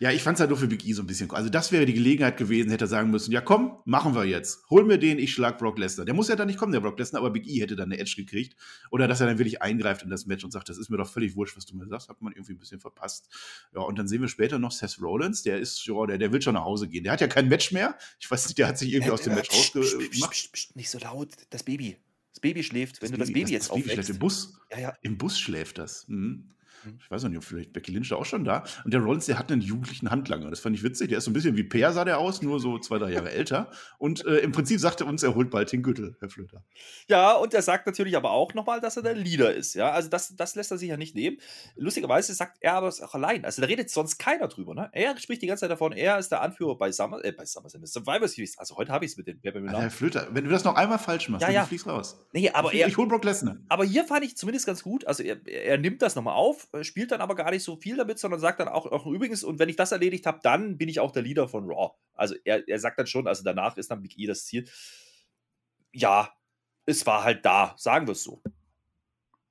Ja, ich fand es halt nur für Big E so ein bisschen. Also, das wäre die Gelegenheit gewesen, hätte er sagen müssen: Ja, komm, machen wir jetzt. Hol mir den, ich schlag Brock Lesnar. Der muss ja dann nicht kommen, der Brock Lesnar, aber Big E hätte dann eine Edge gekriegt. Oder dass er dann wirklich eingreift in das Match und sagt: Das ist mir doch völlig wurscht, was du mir sagst. Hat man irgendwie ein bisschen verpasst. Ja, und dann sehen wir später noch Seth Rollins. Der ist, ja, der, der will schon nach Hause gehen. Der hat ja kein Match mehr. Ich weiß nicht, der hat sich irgendwie äh, aus dem Match äh, rausgemacht. Nicht so laut, das Baby. Das Baby schläft, wenn das du das Baby, das, jetzt das Baby schläft im Bus. Ja, ja. Im Bus schläft das. Mhm. Mhm. Ich weiß auch nicht, ob vielleicht Becky Lynch auch schon da. Und der Rollins, der hat einen jugendlichen Handlanger. Das fand ich witzig. Der ist so ein bisschen wie Peer, sah der aus, nur so zwei, drei Jahre älter. Und äh, im Prinzip sagt er uns, er holt bald den Gürtel, Herr Flöter. Ja, und er sagt natürlich aber auch nochmal, dass er der Leader ist. Ja, also das, das lässt er sich ja nicht nehmen. Lustigerweise sagt er aber es auch allein. Also da redet sonst keiner drüber. Ne? Er spricht die ganze Zeit davon, er ist der Anführer bei Summer, äh, bei SummerSlam, Survivor Series. Also heute habe ich es mit den Herr Flöter, wenn du das noch einmal falsch machst, ja, dann ja. fliegst raus. Nee, aber ich, er, ich hol Brock Lesnar. Aber hier fand ich zumindest ganz gut. Also er, er nimmt das nochmal auf, spielt dann aber gar nicht nicht so viel damit, sondern sagt dann auch, auch übrigens, und wenn ich das erledigt habe, dann bin ich auch der Leader von Raw. Also er, er sagt dann schon, also danach ist dann Big E das Ziel. Ja, es war halt da, sagen wir es so.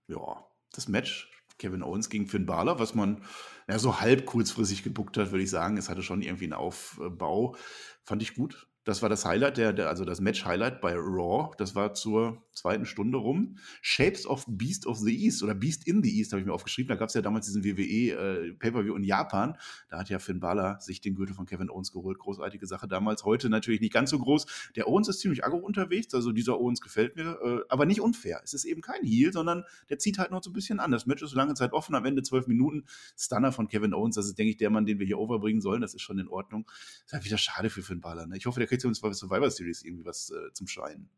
Ja, das Match Kevin Owens gegen Finn Balor, was man ja, so halb kurzfristig gebuckt hat, würde ich sagen. Es hatte schon irgendwie einen Aufbau. Fand ich gut. Das war das Highlight, der, der, also das Match-Highlight bei Raw. Das war zur zweiten Stunde rum. Shapes of Beast of the East oder Beast in the East habe ich mir aufgeschrieben. Da gab es ja damals diesen WWE äh, in Japan. Da hat ja Finn Balor sich den Gürtel von Kevin Owens geholt. Großartige Sache damals. Heute natürlich nicht ganz so groß. Der Owens ist ziemlich aggro unterwegs. Also dieser Owens gefällt mir, äh, aber nicht unfair. Es ist eben kein Heel, sondern der zieht halt noch so ein bisschen an. Das Match ist lange Zeit offen. Am Ende zwölf Minuten. Stunner von Kevin Owens. Das ist, denke ich, der Mann, den wir hier overbringen sollen. Das ist schon in Ordnung. Das ist halt wieder schade für Finn Balor. Ne? Ich hoffe, der kriegt uns bei Survivor Series irgendwie was äh, zum Scheinen.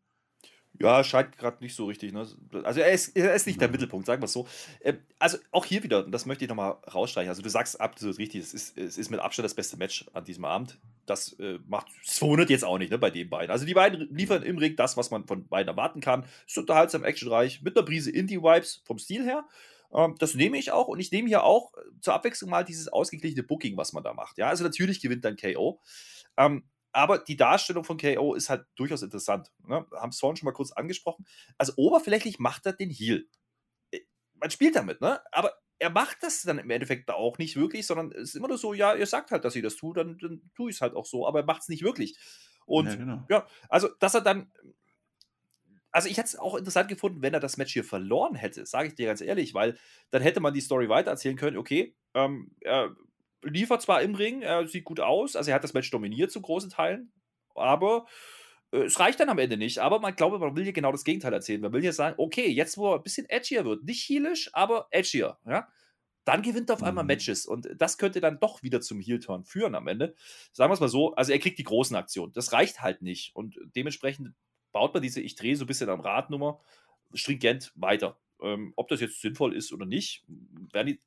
Ja, scheint gerade nicht so richtig. Ne? Also er ist, er ist nicht der Mittelpunkt, sagen wir es so. Ähm, also auch hier wieder, das möchte ich nochmal rausstreichen. Also du sagst absolut richtig, es ist, es ist mit Abstand das beste Match an diesem Abend. Das äh, macht, es verwundert jetzt auch nicht ne, bei den beiden. Also die beiden liefern im Ring das, was man von beiden erwarten kann. Ist unterhaltsam, actionreich, mit einer Prise Indie-Vibes vom Stil her. Ähm, das nehme ich auch und ich nehme hier auch zur Abwechslung mal dieses ausgeglichene Booking, was man da macht. Ja, also natürlich gewinnt dann KO. Ähm, aber die Darstellung von KO ist halt durchaus interessant. Ne? Haben es vorhin schon mal kurz angesprochen. Also oberflächlich macht er den Heal. Äh, man spielt damit, ne? Aber er macht das dann im Endeffekt auch nicht wirklich, sondern es ist immer nur so, ja, ihr sagt halt, dass ihr das tut, dann, dann tue ich es halt auch so, aber er macht es nicht wirklich. Und ja, genau. ja, also, dass er dann. Also, ich hätte es auch interessant gefunden, wenn er das Match hier verloren hätte, sage ich dir ganz ehrlich, weil dann hätte man die Story weitererzählen können, okay, ähm, er liefert zwar im Ring, er sieht gut aus, also er hat das Match dominiert zu großen Teilen, aber äh, es reicht dann am Ende nicht. Aber man glaube, man will hier genau das Gegenteil erzählen. Man will hier sagen, okay, jetzt wo er ein bisschen edgier wird, nicht heelish, aber edgier, ja, dann gewinnt er auf einmal mhm. Matches und das könnte dann doch wieder zum Heel-Turn führen am Ende. Sagen wir es mal so, also er kriegt die großen Aktionen. Das reicht halt nicht und dementsprechend baut man diese Ich drehe so ein bisschen am Radnummer stringent weiter. Ähm, ob das jetzt sinnvoll ist oder nicht, werden die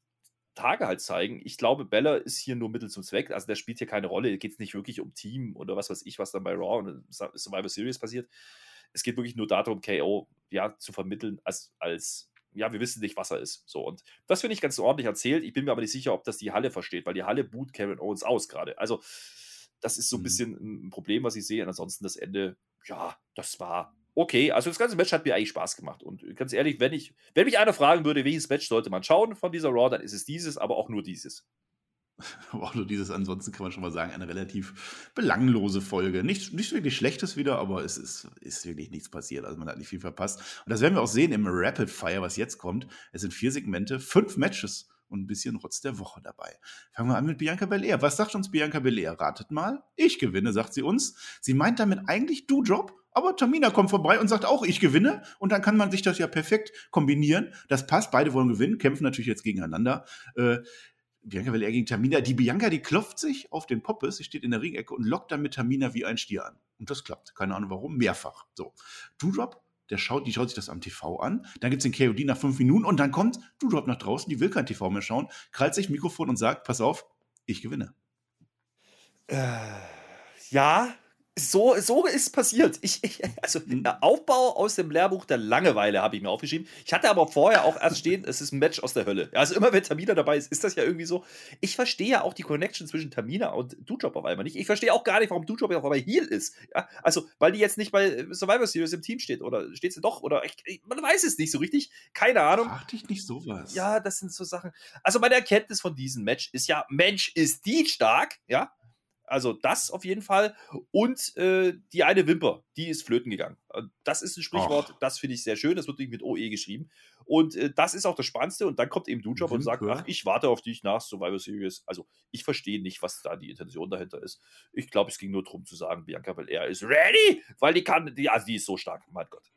Tage halt zeigen. Ich glaube, Bella ist hier nur Mittel zum Zweck. Also der spielt hier keine Rolle. Geht es nicht wirklich um Team oder was weiß ich, was dann bei Raw und Survivor Series passiert. Es geht wirklich nur darum, KO ja, zu vermitteln als, als, ja, wir wissen nicht, was er ist. So, und das finde ich ganz ordentlich erzählt. Ich bin mir aber nicht sicher, ob das die Halle versteht, weil die Halle boot Karen Owens aus gerade. Also, das ist so ein mhm. bisschen ein Problem, was ich sehe. Und ansonsten das Ende, ja, das war okay. Also das ganze Match hat mir eigentlich Spaß gemacht. Und ganz ehrlich, wenn ich, wenn mich einer fragen würde, welches Match sollte man schauen von dieser Raw, dann ist es dieses, aber auch nur dieses. auch nur dieses, ansonsten kann man schon mal sagen, eine relativ belanglose Folge. Nichts, nichts wirklich Schlechtes wieder, aber es ist, ist wirklich nichts passiert. Also man hat nicht viel verpasst. Und das werden wir auch sehen im Rapid Fire, was jetzt kommt. Es sind vier Segmente, fünf Matches und ein bisschen Rotz der Woche dabei. Fangen wir an mit Bianca Belair. Was sagt uns Bianca Belair? Ratet mal. Ich gewinne, sagt sie uns. Sie meint damit eigentlich du Job, aber Tamina kommt vorbei und sagt auch, ich gewinne. Und dann kann man sich das ja perfekt kombinieren. Das passt. Beide wollen gewinnen, kämpfen natürlich jetzt gegeneinander. Äh, Bianca Belair gegen Tamina. Die Bianca, die klopft sich auf den Poppes, sie steht in der Ringecke und lockt dann mit Tamina wie ein Stier an. Und das klappt. Keine Ahnung warum. Mehrfach. So. Doudrop, der schaut, die schaut sich das am TV an. Dann gibt es den KOD nach fünf Minuten und dann kommt Doudrop nach draußen, die will kein TV mehr schauen, krallt sich Mikrofon und sagt, pass auf, ich gewinne. Äh, ja, so, so ist passiert. Ich, ich, also mhm. Aufbau aus dem Lehrbuch der Langeweile habe ich mir aufgeschrieben. Ich hatte aber vorher auch erst stehen, es ist ein Match aus der Hölle. Also immer wenn Tamina dabei ist, ist das ja irgendwie so. Ich verstehe ja auch die Connection zwischen Tamina und Dujob auf einmal nicht. Ich verstehe auch gar nicht, warum Dujob auf einmal Heal ist. Ja, also, weil die jetzt nicht bei Survivor Series im Team steht. Oder steht sie doch? Oder ich, ich, man weiß es nicht so richtig. Keine Ahnung. Frag dich nicht sowas. Ja, das sind so Sachen. Also meine Erkenntnis von diesem Match ist ja, Mensch ist die stark, ja. Also das auf jeden Fall. Und äh, die eine Wimper, die ist flöten gegangen. Äh, das ist ein Sprichwort, Ach. das finde ich sehr schön. Das wird mit OE geschrieben. Und äh, das ist auch das Spannendste. Und dann kommt eben Dujob und sagt, ach, ich warte auf dich nach Survivor Series. Also ich verstehe nicht, was da die Intention dahinter ist. Ich glaube, es ging nur darum zu sagen, Bianca Belair ist ready, weil die kann, die, also die ist so stark, mein Gott.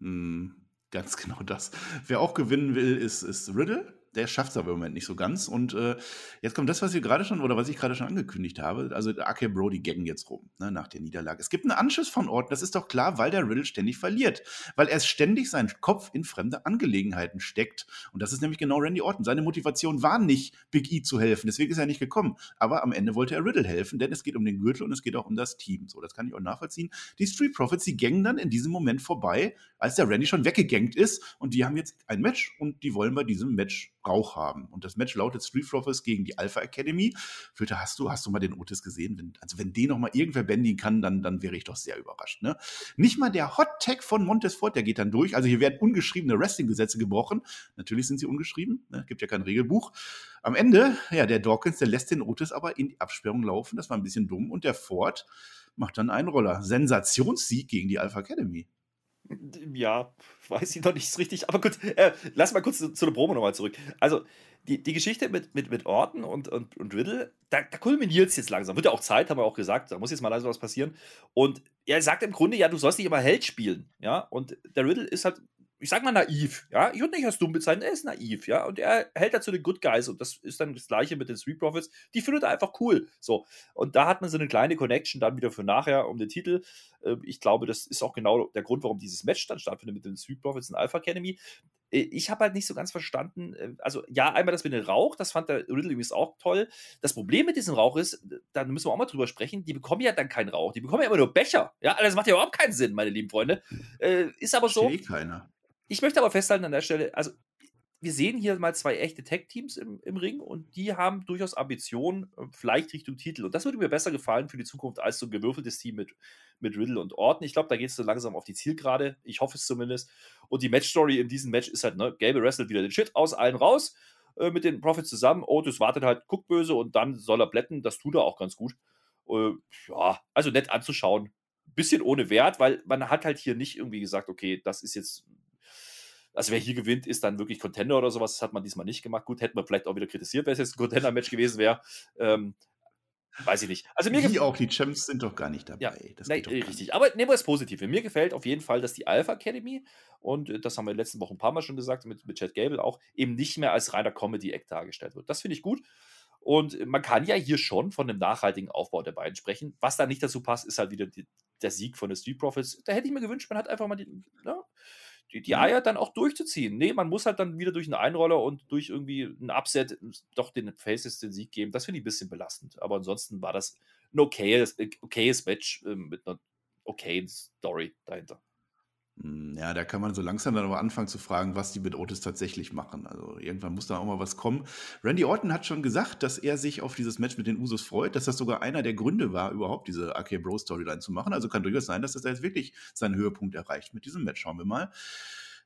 Mm, ganz genau das. Wer auch gewinnen will, ist, ist Riddle der schafft es aber im Moment nicht so ganz. Und äh, jetzt kommt das, was wir gerade schon, oder was ich gerade schon angekündigt habe. Also AK Brody gaggen jetzt rum, ne, nach der Niederlage. Es gibt einen Anschiss von Orton, das ist doch klar, weil der Riddle ständig verliert. Weil er ständig seinen Kopf in fremde Angelegenheiten steckt. Und das ist nämlich genau Randy Orton. Seine Motivation war nicht, Big E zu helfen. Deswegen ist er nicht gekommen. Aber am Ende wollte er Riddle helfen, denn es geht um den Gürtel und es geht auch um das Team. So, das kann ich auch nachvollziehen. Die Street Profits, die gängen dann in diesem Moment vorbei, als der Randy schon weggegangt ist. Und die haben jetzt ein Match und die wollen bei diesem Match Rauch haben. Und das Match lautet Street Profits gegen die Alpha Academy. Flöte, hast du, hast du mal den Otis gesehen? Wenn, also wenn den noch mal irgendwer bändigen kann, dann, dann wäre ich doch sehr überrascht. Ne? Nicht mal der Hot Tag von Montes Ford, der geht dann durch. Also hier werden ungeschriebene Wrestling-Gesetze gebrochen. Natürlich sind sie ungeschrieben, ne? gibt ja kein Regelbuch. Am Ende, ja, der Dawkins, der lässt den Otis aber in die Absperrung laufen. Das war ein bisschen dumm. Und der Ford, macht dann einen Roller. Sensationssieg gegen die Alpha Academy. Ja, weiß ich noch nicht richtig. Aber gut, äh, lass mal kurz zu, zu der Promo nochmal zurück. Also, die, die Geschichte mit, mit, mit Orton und, und, und Riddle, da, da kulminiert es jetzt langsam. Wird ja auch Zeit, haben wir auch gesagt. Da muss jetzt mal langsam was passieren. Und er sagt im Grunde, ja, du sollst nicht immer Held spielen. Ja, und der Riddle ist halt ich sag mal naiv, ja. Ich würde nicht als dumm bezeichnen, er ist naiv, ja. Und er hält dazu den Good Guys und das ist dann das Gleiche mit den Street Profits. Die findet er einfach cool. So. Und da hat man so eine kleine Connection dann wieder für nachher um den Titel. Ähm, ich glaube, das ist auch genau der Grund, warum dieses Match dann stattfindet mit den Street Profits und Alpha Academy. Äh, ich habe halt nicht so ganz verstanden, äh, also ja, einmal das mit dem Rauch, das fand der Riddle übrigens auch toll. Das Problem mit diesem Rauch ist, da müssen wir auch mal drüber sprechen, die bekommen ja dann keinen Rauch, die bekommen ja immer nur Becher. Ja, das macht ja überhaupt keinen Sinn, meine lieben Freunde. Äh, ist aber so. Steht keiner. Ich möchte aber festhalten an der Stelle, also wir sehen hier mal zwei echte Tech-Teams im, im Ring und die haben durchaus Ambitionen, äh, vielleicht Richtung Titel. Und das würde mir besser gefallen für die Zukunft als so ein gewürfeltes Team mit, mit Riddle und Orton. Ich glaube, da geht es so langsam auf die Zielgerade. Ich hoffe es zumindest. Und die Match-Story in diesem Match ist halt, ne, Gable wrestelt wieder den Shit aus allen raus äh, mit den Profits zusammen. Otis wartet halt, guckt böse und dann soll er blätten. Das tut er auch ganz gut. Äh, ja, also nett anzuschauen. Bisschen ohne Wert, weil man hat halt hier nicht irgendwie gesagt, okay, das ist jetzt also wer hier gewinnt, ist dann wirklich Contender oder sowas. Das hat man diesmal nicht gemacht. Gut, hätten wir vielleicht auch wieder kritisiert, wenn es jetzt ein Contender-Match gewesen wäre. Ähm, weiß ich nicht. Also mir Wie auch, die Champs sind doch gar nicht dabei. Ja, nein, richtig. Nicht. Aber nehmen wir das Positive. Mir gefällt auf jeden Fall, dass die Alpha Academy, und äh, das haben wir in den letzten Wochen ein paar Mal schon gesagt, mit, mit Chad Gable auch, eben nicht mehr als reiner Comedy-Act dargestellt wird. Das finde ich gut. Und man kann ja hier schon von einem nachhaltigen Aufbau der beiden sprechen. Was da nicht dazu passt, ist halt wieder die, der Sieg von den Street Profits. Da hätte ich mir gewünscht, man hat einfach mal die, ne, die, die. Eier dann auch durchzuziehen. Nee, man muss halt dann wieder durch einen Einroller und durch irgendwie ein Upset doch den Faces den Sieg geben. Das finde ich ein bisschen belastend. Aber ansonsten war das ein okayes, okayes Match äh, mit einer okayen Story dahinter. Hm, ja, da kann man so langsam dann aber anfangen zu fragen, was die mit Otis tatsächlich machen. Also irgendwann muss da auch mal was kommen. Randy Orton hat schon gesagt, dass er sich auf dieses Match mit den Usos freut, dass das sogar einer der Gründe war, überhaupt diese AK Bro Storyline zu machen. Also kann durchaus sein, dass das jetzt wirklich seinen Höhepunkt erreicht mit diesem Match. Schauen wir mal.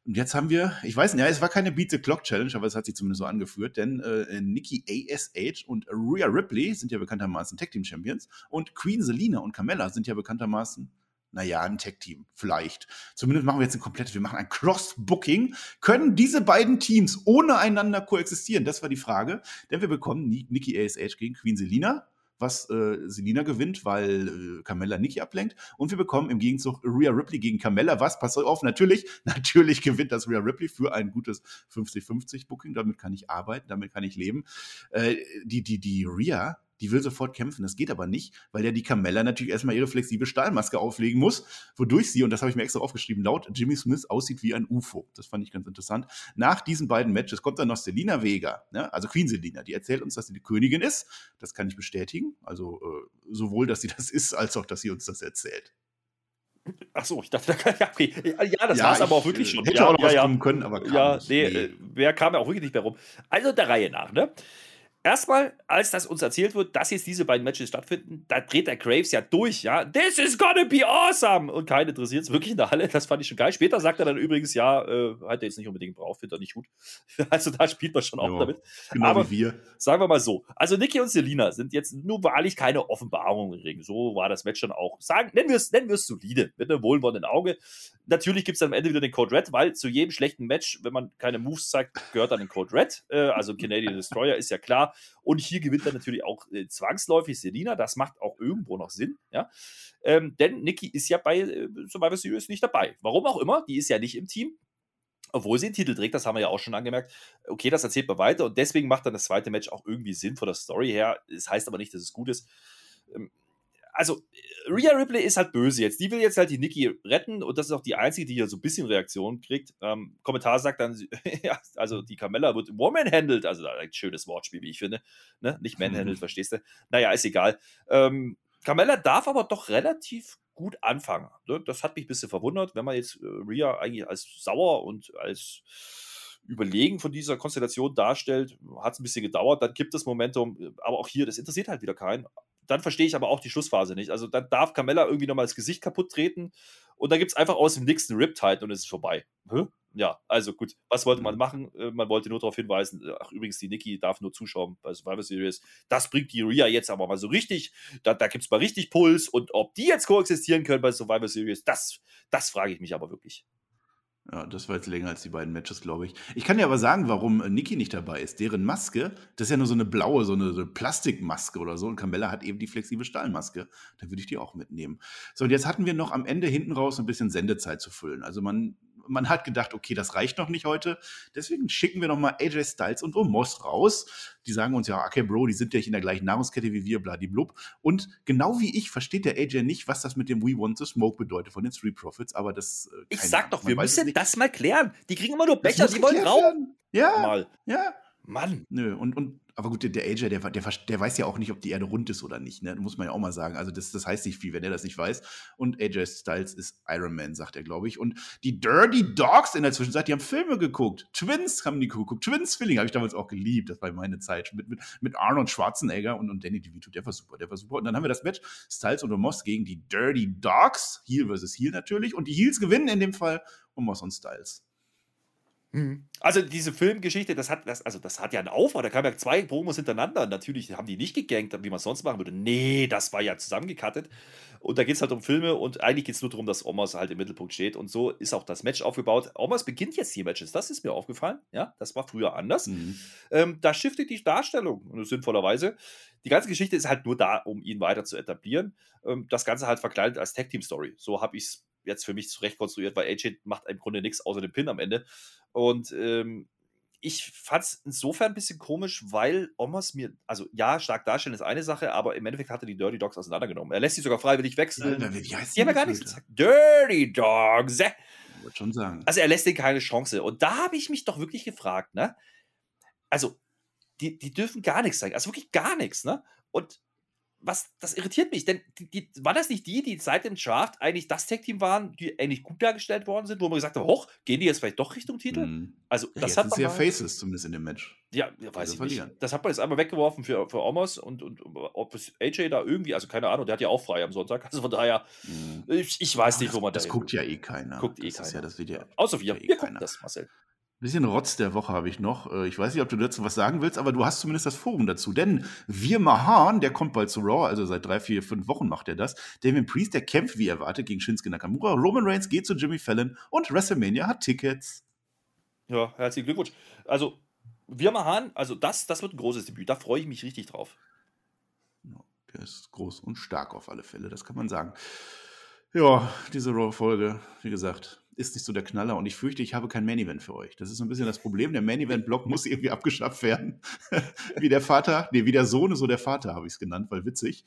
Und jetzt haben wir, ich weiß nicht, ja, es war keine Beat the Clock Challenge, aber es hat sich zumindest so angeführt, denn äh, Nikki ASH und Rhea Ripley sind ja bekanntermaßen Tag Team Champions und Queen Selina und Carmella sind ja bekanntermaßen naja, ein Tech-Team, vielleicht. Zumindest machen wir jetzt ein komplettes, wir machen ein Cross-Booking. Können diese beiden Teams ohne einander koexistieren? Das war die Frage. Denn wir bekommen Nikki ASH gegen Queen Selina, was äh, Selina gewinnt, weil äh, Carmella Nikki ablenkt. Und wir bekommen im Gegenzug Rhea Ripley gegen Carmella, was, pass auf, natürlich, natürlich gewinnt das Rhea Ripley für ein gutes 50-50-Booking. Damit kann ich arbeiten, damit kann ich leben. Äh, die, die, die Rhea die will sofort kämpfen. Das geht aber nicht, weil ja die Carmella natürlich erstmal ihre flexible Stahlmaske auflegen muss, wodurch sie, und das habe ich mir extra aufgeschrieben, laut Jimmy Smith aussieht wie ein UFO. Das fand ich ganz interessant. Nach diesen beiden Matches kommt dann noch Selina Vega, ne? also Queen Selina, die erzählt uns, dass sie die Königin ist. Das kann ich bestätigen. Also äh, sowohl, dass sie das ist, als auch, dass sie uns das erzählt. Ach so, ich dachte, ja, okay. ja das ja, war es aber auch wirklich schon. Hätte ja, auch noch ja, was kommen können, aber kam ja, nee, nee. Äh, wer kam ja auch wirklich nicht mehr rum. Also der Reihe nach, ne? Erstmal, als das uns erzählt wird, dass jetzt diese beiden Matches stattfinden, da dreht der Graves ja durch, ja. This is gonna be awesome! Und keinen interessiert es wirklich in der Halle. Das fand ich schon geil. Später sagt er dann übrigens, ja, äh, hat er jetzt nicht unbedingt braucht, findet er nicht gut. also da spielt man schon auch ja, damit. Genau Aber wie wir. Sagen wir mal so. Also Niki und Selina sind jetzt nur wahrlich keine Offenbarung im Ring. So war das Match dann auch. Sagen, nennen wir es nennen solide, mit einem wohlwollenden Auge. Natürlich gibt es dann am Ende wieder den Code Red, weil zu jedem schlechten Match, wenn man keine Moves zeigt, gehört dann den Code Red. Äh, also Canadian Destroyer ist ja klar. Und hier gewinnt dann natürlich auch äh, zwangsläufig Selina. Das macht auch irgendwo noch Sinn. Ja? Ähm, denn Nikki ist ja bei äh, Survivor Series nicht dabei. Warum auch immer. Die ist ja nicht im Team. Obwohl sie den Titel trägt, das haben wir ja auch schon angemerkt. Okay, das erzählt man weiter und deswegen macht dann das zweite Match auch irgendwie Sinn von der Story her. Das heißt aber nicht, dass es gut ist. Ähm, also Rhea Ripley ist halt böse jetzt. Die will jetzt halt die Nikki retten und das ist auch die einzige, die hier so ein bisschen Reaktion kriegt. Ähm, Kommentar sagt dann, ja, also die Carmella wird woman-handled. Also ein schönes Wortspiel, wie ich finde. Ne? Nicht man-handled, verstehst du? Naja, ist egal. Ähm, Carmella darf aber doch relativ gut anfangen. Ne? Das hat mich ein bisschen verwundert, wenn man jetzt äh, Rhea eigentlich als sauer und als überlegen von dieser Konstellation darstellt, hat es ein bisschen gedauert, dann gibt es Momentum, aber auch hier, das interessiert halt wieder keinen dann verstehe ich aber auch die Schlussphase nicht. Also dann darf Carmella irgendwie nochmal das Gesicht kaputt treten und dann gibt es einfach aus dem nächsten Riptide und es ist vorbei. Hä? ja, also gut, was wollte man machen? Äh, man wollte nur darauf hinweisen, äh, ach übrigens, die Niki darf nur zuschauen bei Survivor Series. Das bringt die Rhea jetzt aber mal so richtig, da, da gibt es mal richtig Puls und ob die jetzt koexistieren können bei Survivor Series, das, das frage ich mich aber wirklich. Ja, das war jetzt länger als die beiden Matches, glaube ich. Ich kann dir aber sagen, warum äh, Nikki nicht dabei ist. Deren Maske, das ist ja nur so eine blaue, so eine, so eine Plastikmaske oder so. Und Carmella hat eben die flexible Stahlmaske. Da würde ich die auch mitnehmen. So, und jetzt hatten wir noch am Ende hinten raus ein bisschen Sendezeit zu füllen. Also man man hat gedacht, okay, das reicht noch nicht heute. Deswegen schicken wir nochmal AJ Styles und Omos raus. Die sagen uns ja, okay, Bro, die sind ja nicht in der gleichen Nahrungskette wie wir, bladiblub. Und genau wie ich versteht der AJ nicht, was das mit dem We Want to Smoke bedeutet von den Street Profits, aber das. Äh, ich sag doch, wir müssen das mal klären. Die kriegen immer nur Becher, die wollen rauchen. Ja. Mal. Ja. Mann. Nö, und, und aber gut, der AJ, der, der, der weiß ja auch nicht, ob die Erde rund ist oder nicht, ne? Muss man ja auch mal sagen. Also, das, das heißt nicht viel, wenn er das nicht weiß. Und AJ Styles ist Iron Man, sagt er, glaube ich. Und die Dirty Dogs in der Zwischenzeit, die haben Filme geguckt. Twins haben die geguckt. Twins Filling habe ich damals auch geliebt. Das war meine Zeit. Mit, mit, mit Arnold Schwarzenegger und, und Danny DeVito. Der war super, der war super. Und dann haben wir das Match Styles und Moss gegen die Dirty Dogs. Heel versus Heel natürlich. Und die Heels gewinnen in dem Fall und Moss und Styles. Mhm. Also diese Filmgeschichte, das hat, das, also das hat ja einen Aufbau. Da kamen ja zwei Promos hintereinander. Natürlich haben die nicht gegankt, wie man es sonst machen würde. Nee, das war ja zusammengekattet. Und da geht es halt um Filme und eigentlich geht es nur darum, dass Omas halt im Mittelpunkt steht. Und so ist auch das Match aufgebaut. Omas beginnt jetzt die Matches. Das ist mir aufgefallen. Ja, das war früher anders. Mhm. Ähm, da shiftet die Darstellung sinnvollerweise. Die ganze Geschichte ist halt nur da, um ihn weiter zu etablieren. Ähm, das Ganze halt verkleidet als Tag-Team-Story. So habe ich es jetzt für mich zurecht konstruiert, weil AJ macht im Grunde nichts außer den Pin am Ende. Und ähm, ich fand es insofern ein bisschen komisch, weil Omos mir, also ja, stark darstellen ist eine Sache, aber im Endeffekt hat er die Dirty Dogs auseinandergenommen. Er lässt sie sogar freiwillig wechseln. Ja, die haben ja gar nichts gesagt. Dirty Dogs! Ich würde schon sagen. Also er lässt denen keine Chance. Und da habe ich mich doch wirklich gefragt, ne? Also, die, die dürfen gar nichts sagen. Also wirklich gar nichts, ne? Und was, das irritiert mich, denn die, die, war das nicht die, die seit dem Draft eigentlich das Tag-Team waren, die eigentlich gut dargestellt worden sind, wo man gesagt hat, hoch, gehen die jetzt vielleicht doch Richtung Titel? Mhm. Also, das ja, hat man. ja Faces zumindest in dem Match. Ja, ja weiß ich verlieren. nicht. Das hat man jetzt einmal weggeworfen für, für Omos und, und ob es AJ da irgendwie, also keine Ahnung, der hat ja auch frei am Sonntag, also von daher, mhm. ich, ich, weiß nicht, wo man das. Das guckt ja eh keiner. Guckt eh das keiner. Ja, das ja, Außer wir, eh wir gucken das, Marcel bisschen Rotz der Woche habe ich noch. Äh, ich weiß nicht, ob du dazu was sagen willst, aber du hast zumindest das Forum dazu. Denn Wir Mahan, der kommt bald zu Raw, also seit drei, vier, fünf Wochen macht er das. Damien Priest, der kämpft wie erwartet gegen Shinsuke Nakamura. Roman Reigns geht zu Jimmy Fallon und WrestleMania hat Tickets. Ja, herzlichen Glückwunsch. Also, Wir Mahan, also das, das wird ein großes Debüt. Da freue ich mich richtig drauf. Ja, der ist groß und stark auf alle Fälle, das kann man sagen. Ja, diese Raw-Folge, wie gesagt, ist nicht so der Knaller und ich fürchte, ich habe kein Main-Event für euch. Das ist ein bisschen das Problem. Der Main-Event-Block muss irgendwie abgeschafft werden. wie der Vater, nee, wie der Sohn, so der Vater habe ich es genannt, weil witzig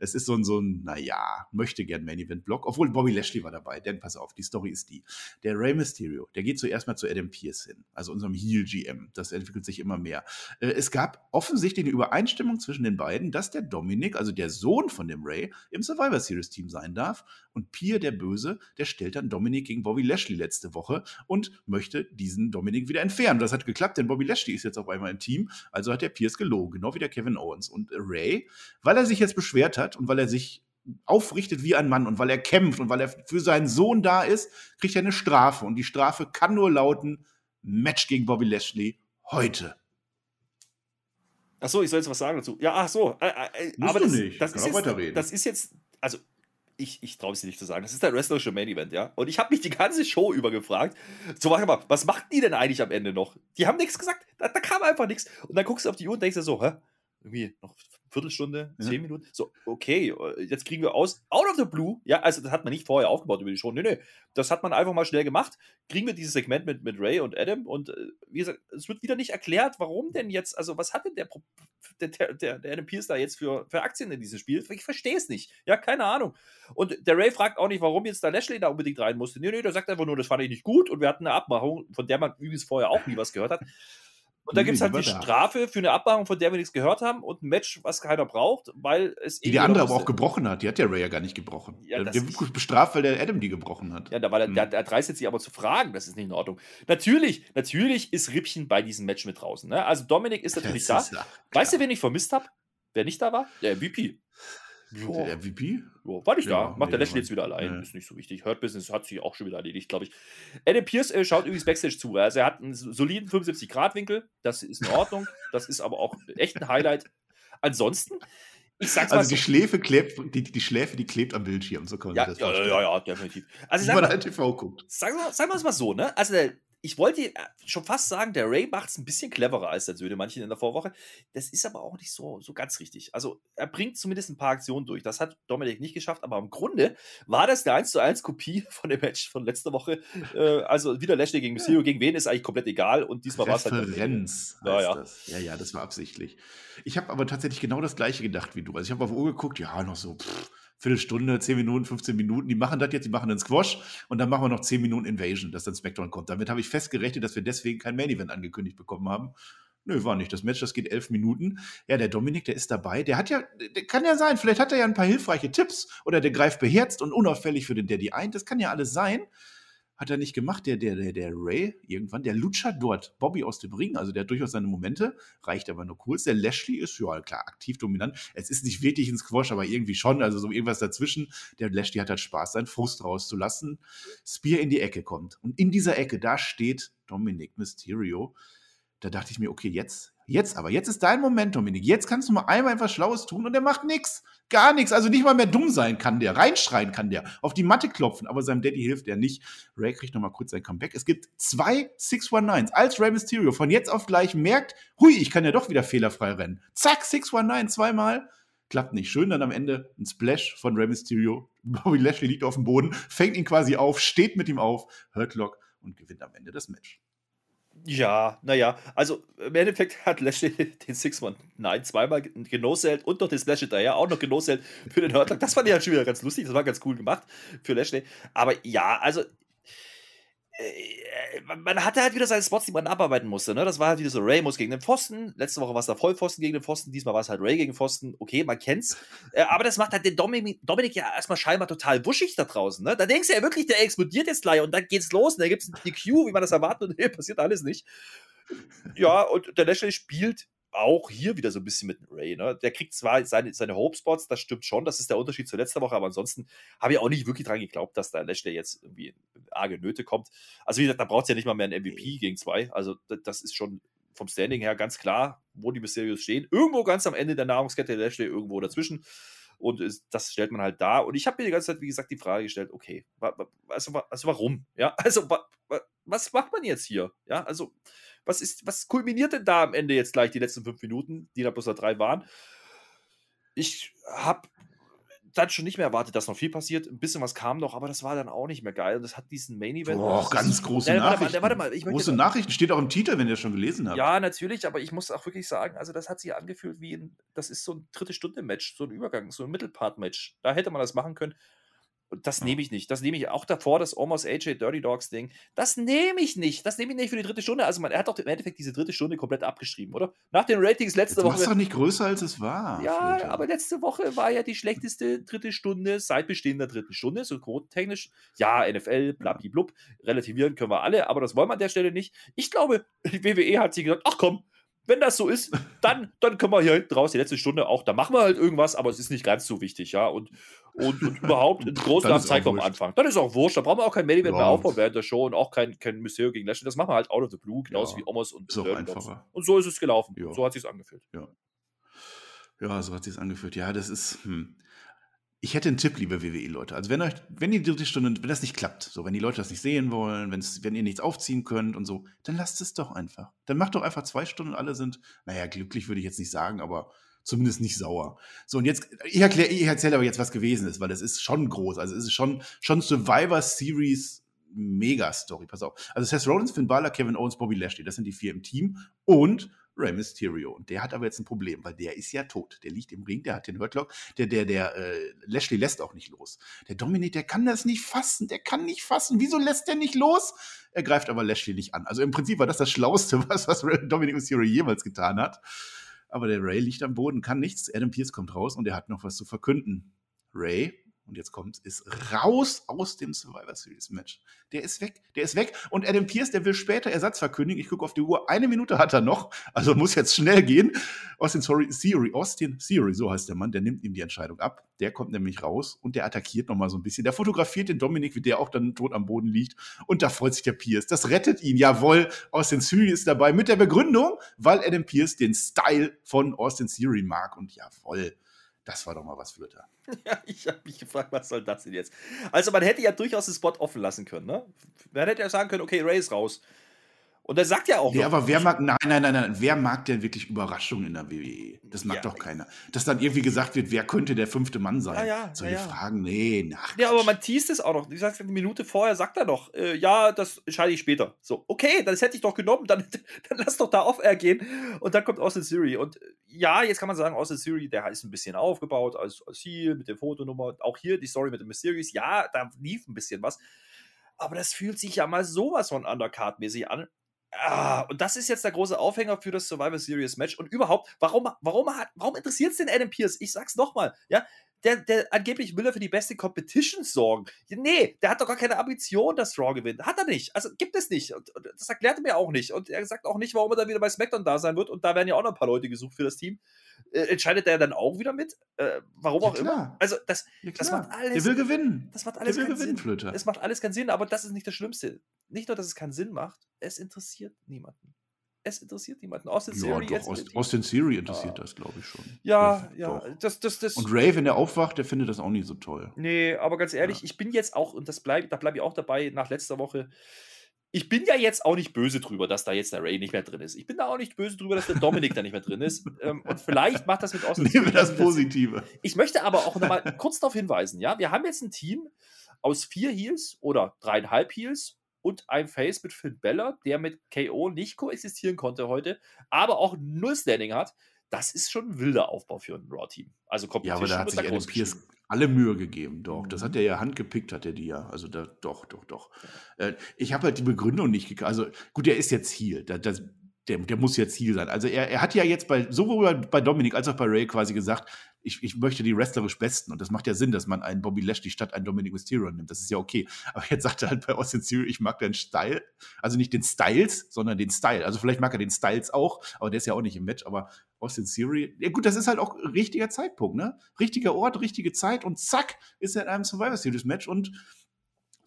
es ist so ein, so ein naja, möchte gern Main Event Block, obwohl Bobby Lashley war dabei, denn pass auf, die Story ist die. Der Rey Mysterio, der geht zuerst mal zu Adam Pierce hin, also unserem Heel GM. Das entwickelt sich immer mehr. Äh, es gab offensichtlich eine Übereinstimmung zwischen den beiden, dass der Dominik, also der Sohn von dem Ray, im Survivor Series Team sein darf. Und Pierre, der Böse, der stellt dann Dominik gegen Bobby Lashley letzte Woche und möchte diesen Dominik wieder entfernen. Das hat geklappt, denn Bobby Lashley ist jetzt auf einmal im Team, also hat der Pierce gelogen, genau wie der Kevin Owens. Und Ray, weil er sich jetzt beschwert hat, hat und weil er sich aufrichtet wie ein Mann und weil er kämpft und weil er für seinen Sohn da ist, kriegt er eine Strafe. Und die Strafe kann nur lauten: Match gegen Bobby Lashley heute. Ach so, ich soll jetzt was sagen dazu. Ja, ach so. Äh, äh, aber das, nicht. Das, ist jetzt, das ist jetzt, also ich, ich traue es dir nicht zu sagen. Das ist der wrestlerische Main Event, ja. Und ich habe mich die ganze Show über gefragt, so warte mal, was machten die denn eigentlich am Ende noch? Die haben nichts gesagt. Da, da, kam einfach nichts. Und dann guckst du auf die Uhr und denkst dir so, hä? Irgendwie noch Viertelstunde, zehn ja. Minuten. So, okay, äh, jetzt kriegen wir aus, out of the blue, ja, also das hat man nicht vorher aufgebaut über die Show. Nee, nee, das hat man einfach mal schnell gemacht. Kriegen wir dieses Segment mit, mit Ray und Adam und äh, wie gesagt, es wird wieder nicht erklärt, warum denn jetzt, also was hat denn der, der, der, der Adam Pierce da jetzt für, für Aktien in diesem Spiel? Ich verstehe es nicht. Ja, keine Ahnung. Und der Ray fragt auch nicht, warum jetzt der Lashley da unbedingt rein musste. Nee, nee, der sagt einfach nur, das fand ich nicht gut und wir hatten eine Abmachung, von der man übrigens vorher auch nie was gehört hat. Und da gibt es halt die Strafe für eine Abmachung, von der wir nichts gehört haben und ein Match, was keiner braucht, weil es Die, die andere aber auch gebrochen hat. Die hat der Ray ja gar nicht gebrochen. Ja, der wird bestraft, weil der Adam die gebrochen hat. Ja, da war der, hm. der, der dreistet sich aber zu fragen, das ist nicht in Ordnung. Natürlich, natürlich ist Rippchen bei diesem Match mit draußen. Ne? Also Dominik ist natürlich das da. Ist weißt du, wen ich vermisst habe? Wer nicht da war? Der MVP. Jo. Der MVP? Jo, war nicht ja, da. Macht nee, der Lashley jetzt wieder allein. Ja. Ist nicht so wichtig. Hurt Business hat sich auch schon wieder erledigt, glaube ich. Adam Pierce äh, schaut übrigens Backstage zu. Also er hat einen soliden 75-Grad-Winkel. Das ist in Ordnung. das ist aber auch echt ein Highlight. Ansonsten, ich sag's also mal. Also die Schläfe klebt, die, die Schläfe, die klebt am Bildschirm, so kann man ja, das ja, ja, ja, definitiv. Also, Wie man halt TV guckt. Sagen wir es mal so, ne? Also der ich wollte äh, schon fast sagen, der Ray macht es ein bisschen cleverer als der Söhne manchen in der Vorwoche. Das ist aber auch nicht so, so ganz richtig. Also er bringt zumindest ein paar Aktionen durch. Das hat Dominik nicht geschafft, aber im Grunde war das eine 1 zu 1 Kopie von dem Match von letzter Woche. Äh, also wieder Lashley gegen Mysterio. Gegen wen ist eigentlich komplett egal und diesmal war es halt. Referenz. Ja, ja. Das. ja, ja, das war absichtlich. Ich habe aber tatsächlich genau das gleiche gedacht wie du. Also ich habe auf Uhr geguckt, ja, noch so. Pff Viertelstunde, 10 Minuten, 15 Minuten. Die machen das jetzt, die machen den Squash und dann machen wir noch 10 Minuten Invasion, dass dann Spectrum kommt. Damit habe ich festgerechnet, dass wir deswegen kein Main Event angekündigt bekommen haben. Nö, war nicht. Das Match, das geht elf Minuten. Ja, der Dominik, der ist dabei. Der hat ja, der kann ja sein. Vielleicht hat er ja ein paar hilfreiche Tipps oder der greift beherzt und unauffällig für den Daddy ein. Das kann ja alles sein hat er nicht gemacht, der, der, der, der Ray irgendwann, der lutscht dort Bobby aus dem Ring, also der hat durchaus seine Momente, reicht aber nur kurz. Der Lashley ist, ja klar, aktiv dominant. Es ist nicht wirklich ein Squash, aber irgendwie schon, also so irgendwas dazwischen. Der Lashley hat halt Spaß, seinen Frust rauszulassen. Spear in die Ecke kommt. Und in dieser Ecke, da steht Dominic Mysterio. Da dachte ich mir, okay, jetzt Jetzt aber, jetzt ist dein Moment, Dominik. Jetzt kannst du mal einmal etwas Schlaues tun und der macht nichts. Gar nichts. Also nicht mal mehr dumm sein kann der. Reinschreien kann der. Auf die Matte klopfen. Aber seinem Daddy hilft er nicht. Ray kriegt nochmal kurz sein Comeback. Es gibt zwei 619s. Als Ray Mysterio von jetzt auf gleich merkt, hui, ich kann ja doch wieder fehlerfrei rennen. Zack, 619 zweimal. Klappt nicht. Schön dann am Ende ein Splash von Ray Mysterio. Bobby Lashley liegt auf dem Boden, fängt ihn quasi auf, steht mit ihm auf, hört Lock und gewinnt am Ende das Match. Ja, naja, also im Endeffekt hat Lashley den Six One Nein zweimal genoselt und noch den Splash hinterher auch noch genoselt für den Hurtlock. Das fand ich halt schon wieder ganz lustig, das war ganz cool gemacht für Lashley. Aber ja, also man hatte halt wieder seine Spots, die man abarbeiten musste. Ne? Das war halt wieder so Ray muss gegen den Pfosten. Letzte Woche war es da Vollpfosten gegen den Pfosten. Diesmal war es halt Ray gegen Pfosten. Okay, man kennt's. Äh, aber das macht halt den Dominik, Dominik, ja erstmal scheinbar total wuschig da draußen. Ne? Da denkst du ja wirklich, der explodiert jetzt gleich und dann geht's los. Und da gibt's die Q, wie man das erwartet. Und nee, passiert alles nicht. Ja, und der Lashley spielt auch hier wieder so ein bisschen mit Ray. Ne? Der kriegt zwar seine, seine Hope-Spots, das stimmt schon, das ist der Unterschied zur letzten Woche, aber ansonsten habe ich auch nicht wirklich dran geglaubt, dass da Lashley jetzt irgendwie in arge Nöte kommt. Also, wie gesagt, da braucht es ja nicht mal mehr einen MVP gegen zwei. Also, das ist schon vom Standing her ganz klar, wo die Mysterios stehen. Irgendwo ganz am Ende der Nahrungskette der Lashley, irgendwo dazwischen. Und das stellt man halt da. Und ich habe mir die ganze Zeit, wie gesagt, die Frage gestellt, okay, also, also warum? Ja, also was macht man jetzt hier? Ja, also was ist, was kulminiert denn da am Ende jetzt gleich die letzten fünf Minuten, die da bloß da drei waren? Ich habe dann schon nicht mehr erwartet, dass noch viel passiert. Ein bisschen was kam noch, aber das war dann auch nicht mehr geil. Und das hat diesen Main Event. Boah, ganz große ja, Nachrichten. Warte mal, warte mal, ich große Nachrichten steht auch im Titel, wenn ihr das schon gelesen habt. Ja, natürlich, aber ich muss auch wirklich sagen, also das hat sich angefühlt wie ein, das ist so ein dritte Stunde Match, so ein Übergang, so ein Mittelpart Match. Da hätte man das machen können. Und das nehme ich nicht. Das nehme ich auch davor, das Almost AJ Dirty Dogs Ding. Das nehme ich nicht. Das nehme ich nicht für die dritte Stunde. Also, man, er hat doch im Endeffekt diese dritte Stunde komplett abgeschrieben, oder? Nach den Ratings letzte Woche. Das doch nicht größer, als es war. Ja, Flöte. aber letzte Woche war ja die schlechteste dritte Stunde seit Bestehen der dritten Stunde, so quotentechnisch. Ja, NFL, blablablub. Relativieren können wir alle, aber das wollen wir an der Stelle nicht. Ich glaube, die WWE hat sich gesagt: ach komm, wenn das so ist, dann, dann können wir hier hinten raus die letzte Stunde auch, da machen wir halt irgendwas, aber es ist nicht ganz so wichtig, ja. Und, und, und überhaupt einen großen wir am Anfang. Dann ist auch wurscht, da brauchen wir auch kein Main Event ja. mehr aufbauen während der Show und auch kein, kein Mysterio gegen Lashley. Das machen wir halt out of the blue, genauso ja. wie Omos und. Und so ist es gelaufen. Ja. So hat es sich angefühlt. Ja. Ja, so hat es sich angefühlt. Ja, das ist. Hm ich hätte einen Tipp, liebe WWE-Leute. Also wenn euch, wenn die dritte Stunde, wenn das nicht klappt, so wenn die Leute das nicht sehen wollen, wenn ihr nichts aufziehen könnt und so, dann lasst es doch einfach. Dann macht doch einfach zwei Stunden und alle sind, naja, glücklich würde ich jetzt nicht sagen, aber zumindest nicht sauer. So, und jetzt, ich erkläre, ich erzähle aber jetzt, was gewesen ist, weil das ist schon groß. Also es ist schon, schon Survivor Series Mega-Story. Pass auf. Also Seth Rollins, Finn Balor, Kevin Owens, Bobby Lashley, das sind die vier im Team. Und Rey Mysterio. Und der hat aber jetzt ein Problem, weil der ist ja tot. Der liegt im Ring, der hat den Hurtlock. Der, der, der, äh, Lashley lässt auch nicht los. Der Dominik, der kann das nicht fassen. Der kann nicht fassen. Wieso lässt der nicht los? Er greift aber Lashley nicht an. Also im Prinzip war das das Schlauste, was, was Dominik Mysterio jemals getan hat. Aber der Ray liegt am Boden, kann nichts. Adam Pierce kommt raus und er hat noch was zu verkünden. Ray, und jetzt kommt ist raus aus dem Survivor Series Match. Der ist weg, der ist weg. Und Adam Pierce, der will später Ersatz verkündigen. Ich gucke auf die Uhr, eine Minute hat er noch, also muss jetzt schnell gehen. Austin Theory, Austin Theory, so heißt der Mann, der nimmt ihm die Entscheidung ab. Der kommt nämlich raus und der attackiert nochmal so ein bisschen. Der fotografiert den Dominik, wie der auch dann tot am Boden liegt. Und da freut sich der Pierce. Das rettet ihn. Jawohl, Austin Theory ist dabei mit der Begründung, weil Adam Pierce den Style von Austin Theory mag. Und jawohl, das war doch mal was, Flöter. Ja, ich habe mich gefragt, was soll das denn jetzt? Also, man hätte ja durchaus den Spot offen lassen können, ne? Man hätte ja sagen können, okay, Ray ist raus. Und er sagt ja auch. Ja, aber wer mag, nein, nein, nein, nein, wer mag denn wirklich Überraschungen in der WWE? Das mag ja, doch keiner. Dass dann irgendwie gesagt wird, wer könnte der fünfte Mann sein? Ja, ja, Solche ja, Fragen, nee, nach. Ja, aber man teast es auch noch. Wie gesagt, eine Minute vorher sagt er doch, äh, ja, das entscheide ich später. So, okay, das hätte ich doch genommen, dann, dann lass doch da off-air gehen. Und dann kommt Austin Siri. Und äh, ja, jetzt kann man sagen, Austin Siri, der ist ein bisschen aufgebaut als, als Ziel mit der Fotonummer. Auch hier die Story mit dem Mysterious. Ja, da lief ein bisschen was. Aber das fühlt sich ja mal sowas von Undercard-mäßig an. Ah, und das ist jetzt der große Aufhänger für das Survivor Series Match. Und überhaupt, warum, warum, warum interessiert es den Adam Pierce? Ich sag's nochmal, ja. Der, der angeblich will er für die beste Competition sorgen. Nee, der hat doch gar keine Ambition, dass Raw gewinnt. Hat er nicht. Also gibt es nicht. Und, und das erklärt er mir auch nicht. Und er sagt auch nicht, warum er dann wieder bei SmackDown da sein wird. Und da werden ja auch noch ein paar Leute gesucht für das Team. Äh, entscheidet der dann auch wieder mit? Äh, warum ja, auch klar. immer. Also das, ja, das macht alles. Der will gewinnen. Das macht alles der will gewinnen, Sinn. Flöter. Es macht alles keinen Sinn, aber das ist nicht das Schlimmste. Nicht nur, dass es keinen Sinn macht, es interessiert niemanden. Es interessiert niemanden. Austin ja, Theory doch, Aus, Austin Theory interessiert ah. das, glaube ich schon. Ja, ja. Das, das, das, und Ray, wenn er aufwacht, der findet das auch nicht so toll. Nee, aber ganz ehrlich, ja. ich bin jetzt auch, und das bleib, da bleibe ich auch dabei, nach letzter Woche, ich bin ja jetzt auch nicht böse drüber, dass da jetzt der Ray nicht mehr drin ist. Ich bin da auch nicht böse drüber, dass der Dominik da nicht mehr drin ist. Ähm, und vielleicht macht das mit Austin Nehmen wir das Positive. Ich möchte aber auch nochmal kurz darauf hinweisen, ja, wir haben jetzt ein Team aus vier Heels oder dreieinhalb Heels und ein Face mit Finn Bella, der mit KO nicht koexistieren konnte heute, aber auch null Standing hat. Das ist schon ein wilder Aufbau für ein Raw-Team. Also Ja, aber da hat sich Adam Pierce alle Mühe gegeben, doch. Das hat mhm. er ja handgepickt, hat er die ja. Also da, doch, doch, doch. Äh, ich habe halt die Begründung nicht gekriegt. Also gut, er ist jetzt hier. Da, das, der, der muss ja Ziel sein. Also er, er hat ja jetzt bei sowohl bei Dominik als auch bei Ray quasi gesagt, ich, ich möchte die wrestlerisch Besten. Und das macht ja Sinn, dass man einen Bobby Lashley statt einen Dominic Mysterio nimmt. Das ist ja okay. Aber jetzt sagt er halt bei Austin Theory, ich mag den Style. Also nicht den Styles, sondern den Style. Also vielleicht mag er den Styles auch, aber der ist ja auch nicht im Match. Aber Austin Theory, ja gut, das ist halt auch richtiger Zeitpunkt, ne? Richtiger Ort, richtige Zeit und zack, ist er in einem Survivor Series Match und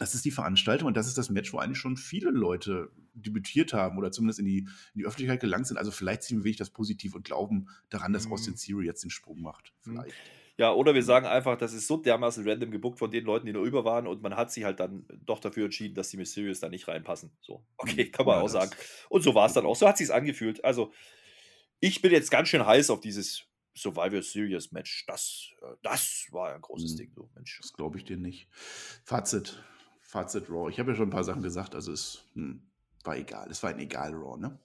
das ist die Veranstaltung und das ist das Match, wo eigentlich schon viele Leute debütiert haben oder zumindest in die, in die Öffentlichkeit gelangt sind. Also vielleicht ziehen wir wirklich das positiv und glauben daran, dass mhm. Austin Theory jetzt den Sprung macht. Mhm. Vielleicht. Ja, oder wir sagen einfach, das ist so dermaßen random gebuckt von den Leuten, die nur über waren und man hat sich halt dann doch dafür entschieden, dass die Mysterious da nicht reinpassen. So, okay, mhm. kann man ja, auch sagen. Und so war es dann auch. So hat es sich angefühlt. Also, ich bin jetzt ganz schön heiß auf dieses Survivor Series Match. Das, äh, das war ein großes mhm. Ding. So, Mensch. Das glaube ich dir nicht. Fazit. Fazit Raw. Ich habe ja schon ein paar Sachen gesagt, also es hm, war egal. Es war ein egal Raw, ne?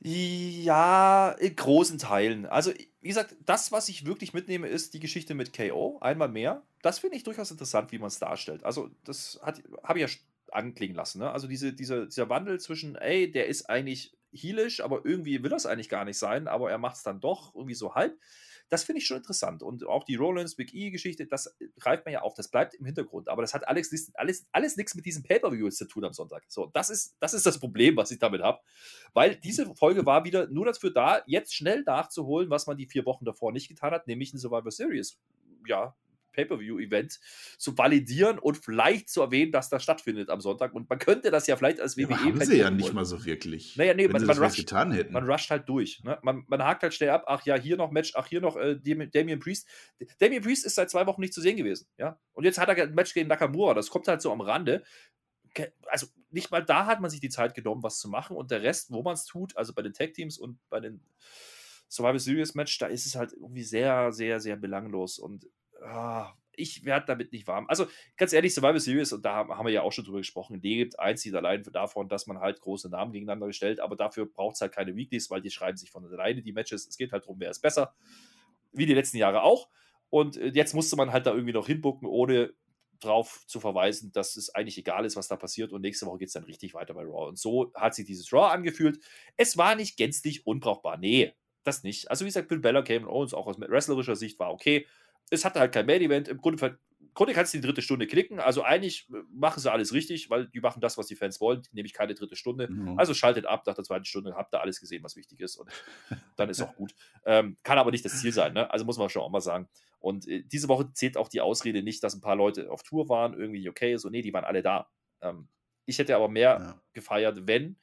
Ja, in großen Teilen. Also, wie gesagt, das, was ich wirklich mitnehme, ist die Geschichte mit KO. Einmal mehr. Das finde ich durchaus interessant, wie man es darstellt. Also, das habe ich ja anklingen lassen. Ne? Also, diese, diese, dieser Wandel zwischen, ey, der ist eigentlich heelisch, aber irgendwie will das eigentlich gar nicht sein, aber er macht es dann doch irgendwie so halb. Das finde ich schon interessant. Und auch die Rollins Big E-Geschichte, das greift man ja auf, das bleibt im Hintergrund. Aber das hat alles, alles, alles nichts mit diesem Pay-Per-View zu tun am Sonntag. So, das ist, das ist das Problem, was ich damit habe. Weil diese Folge war wieder nur dafür da, jetzt schnell nachzuholen, was man die vier Wochen davor nicht getan hat, nämlich ein Survivor Series. Ja, Pay-Per-View-Event zu validieren und vielleicht zu erwähnen, dass das stattfindet am Sonntag. Und man könnte das ja vielleicht als WWE. Ja, haben sie ja nicht wollen. mal so wirklich. Naja, nee, man, man, rusht, getan hätten. man rusht halt durch. Ne? Man, man hakt halt schnell ab. Ach ja, hier noch Match. Ach, hier noch äh, Damien Priest. Damien Priest ist seit zwei Wochen nicht zu sehen gewesen. Ja? Und jetzt hat er ein Match gegen Nakamura. Das kommt halt so am Rande. Also nicht mal da hat man sich die Zeit genommen, was zu machen. Und der Rest, wo man es tut, also bei den Tag-Teams und bei den Survivor Series Match, da ist es halt irgendwie sehr, sehr, sehr belanglos. Und ah, ich werde damit nicht warm. Also ganz ehrlich, Survivor Series, und da haben wir ja auch schon drüber gesprochen, lebt einzig allein davon, dass man halt große Namen gegeneinander stellt, aber dafür braucht es halt keine Weeklies, weil die schreiben sich von alleine die Matches. Es geht halt darum, wer ist besser, wie die letzten Jahre auch. Und äh, jetzt musste man halt da irgendwie noch hinbucken, ohne darauf zu verweisen, dass es eigentlich egal ist, was da passiert und nächste Woche geht es dann richtig weiter bei Raw. Und so hat sich dieses Raw angefühlt. Es war nicht gänzlich unbrauchbar. Nee, das nicht. Also wie gesagt, Bill Bella, Cayman Owens auch aus wrestlerischer Sicht war okay es hatte halt kein Main-Event. Im Grunde, im Grunde kannst du die dritte Stunde klicken. Also eigentlich machen sie alles richtig, weil die machen das, was die Fans wollen, nämlich keine dritte Stunde. Mhm. Also schaltet ab nach der zweiten Stunde, habt ihr alles gesehen, was wichtig ist. Und dann ist auch gut. Ähm, kann aber nicht das Ziel sein, ne? Also muss man schon auch mal sagen. Und äh, diese Woche zählt auch die Ausrede nicht, dass ein paar Leute auf Tour waren, irgendwie okay, so, nee, die waren alle da. Ähm, ich hätte aber mehr ja. gefeiert, wenn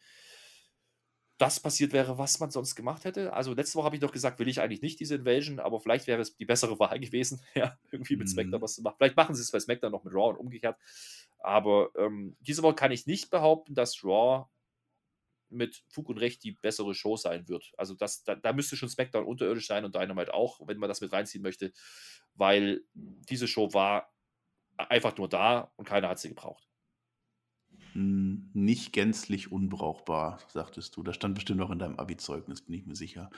das passiert wäre, was man sonst gemacht hätte. Also letzte Woche habe ich doch gesagt, will ich eigentlich nicht diese Invasion, aber vielleicht wäre es die bessere Wahl gewesen, ja, irgendwie mit mhm. SmackDown was zu machen. Vielleicht machen sie es bei SmackDown noch mit Raw und umgekehrt. Aber ähm, diese Woche kann ich nicht behaupten, dass Raw mit Fug und Recht die bessere Show sein wird. Also das, da, da müsste schon SmackDown unterirdisch sein und Dynamite auch, wenn man das mit reinziehen möchte, weil diese Show war einfach nur da und keiner hat sie gebraucht. Hm, nicht gänzlich unbrauchbar, sagtest du. Das stand bestimmt auch in deinem Abi-Zeugnis, bin ich mir sicher.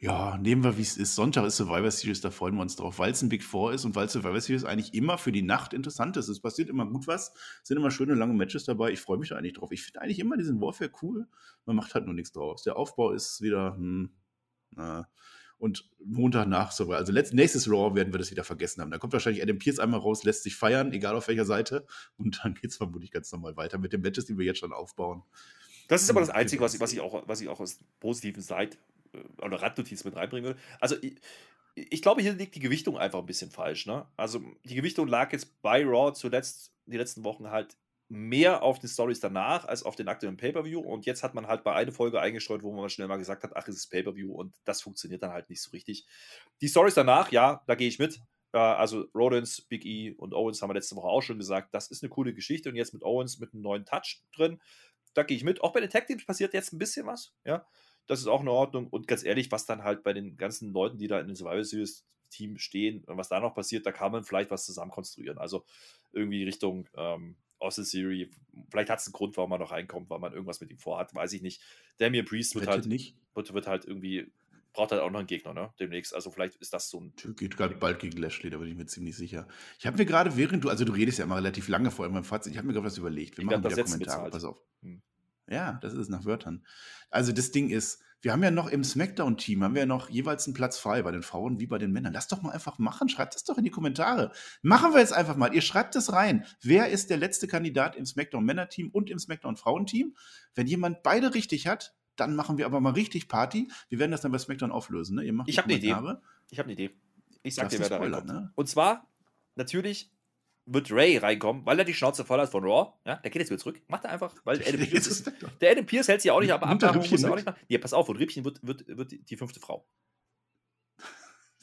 Ja, nehmen wir, wie es ist. Sonntag ist Survivor Series, da freuen wir uns drauf, weil es ein Big Four ist und weil Survivor Series eigentlich immer für die Nacht interessant ist. Es passiert immer gut was, sind immer schöne lange Matches dabei. Ich freue mich da eigentlich drauf. Ich finde eigentlich immer diesen Warfare cool. Man macht halt nur nichts draus. Der Aufbau ist wieder, hm, na, und Montag nach so Also nächstes Raw werden wir das wieder vergessen haben. Da kommt wahrscheinlich Adam Pierce einmal raus, lässt sich feiern, egal auf welcher Seite. Und dann geht es vermutlich ganz normal weiter mit den Matches, die wir jetzt schon aufbauen. Das ist aber das Einzige, was ich, was ich, auch, was ich auch aus positiven Seite äh, oder Randnotiz mit reinbringen würde. Also ich, ich, glaube, hier liegt die Gewichtung einfach ein bisschen falsch. Ne? Also die Gewichtung lag jetzt bei Raw zuletzt die letzten Wochen halt mehr auf den Stories danach als auf den aktuellen Pay-Per-View. Und jetzt hat man halt bei einer Folge eingestreut, wo man schnell mal gesagt hat, ach, es ist Pay-Per-View und das funktioniert dann halt nicht so richtig. Die Stories danach, ja, da gehe ich mit. also Rodens, Big E und Owens haben wir letzte Woche auch schon gesagt, das ist eine coole Geschichte und jetzt mit Owens mit einem neuen Touch drin, da gehe ich mit. Auch bei den Tag Teams passiert jetzt ein bisschen was, ja. Das ist auch in Ordnung. Und ganz ehrlich, was dann halt bei den ganzen Leuten, die da in den Survival Series Team stehen, was da noch passiert, da kann man vielleicht was zusammen konstruieren. Also irgendwie Richtung ähm, Austin Theory, vielleicht hat es einen Grund, warum man noch reinkommt, weil man irgendwas mit ihm vorhat, weiß ich nicht. Damien Priest wird halt, nicht. Wird, wird halt irgendwie, braucht halt auch noch einen Gegner, ne? Demnächst. Also vielleicht ist das so ein. Geht gerade bald gegen Lashley, da bin ich mir ziemlich sicher. Ich habe mir gerade, während du, also du redest ja immer relativ lange vor allem beim Fazit, ich habe mir gerade was überlegt. Wir ich machen wieder Kommentare, pass auf. Hm. Ja, das ist nach Wörtern. Also das Ding ist, wir haben ja noch im Smackdown-Team, haben wir ja noch jeweils einen Platz frei bei den Frauen wie bei den Männern. Lass doch mal einfach machen, schreibt das doch in die Kommentare. Machen wir jetzt einfach mal. Ihr schreibt das rein. Wer ist der letzte Kandidat im Smackdown-Männer-Team und im Smackdown-Frauenteam? Wenn jemand beide richtig hat, dann machen wir aber mal richtig Party. Wir werden das dann bei Smackdown auflösen. Ne? ich habe eine Idee. Ich habe eine Idee. Ich sag dir, wer da reinkommt. Ne? Und zwar natürlich wird Ray reinkommen, weil er die Schnauze voll hat von Raw. Ja, der geht jetzt wieder zurück. Macht er einfach, weil Adam Pierce, der Adam Pierce hält sich auch nicht, aber ab, muss er auch nicht machen. Nee, pass auf, und Rippchen wird, wird, wird die fünfte Frau.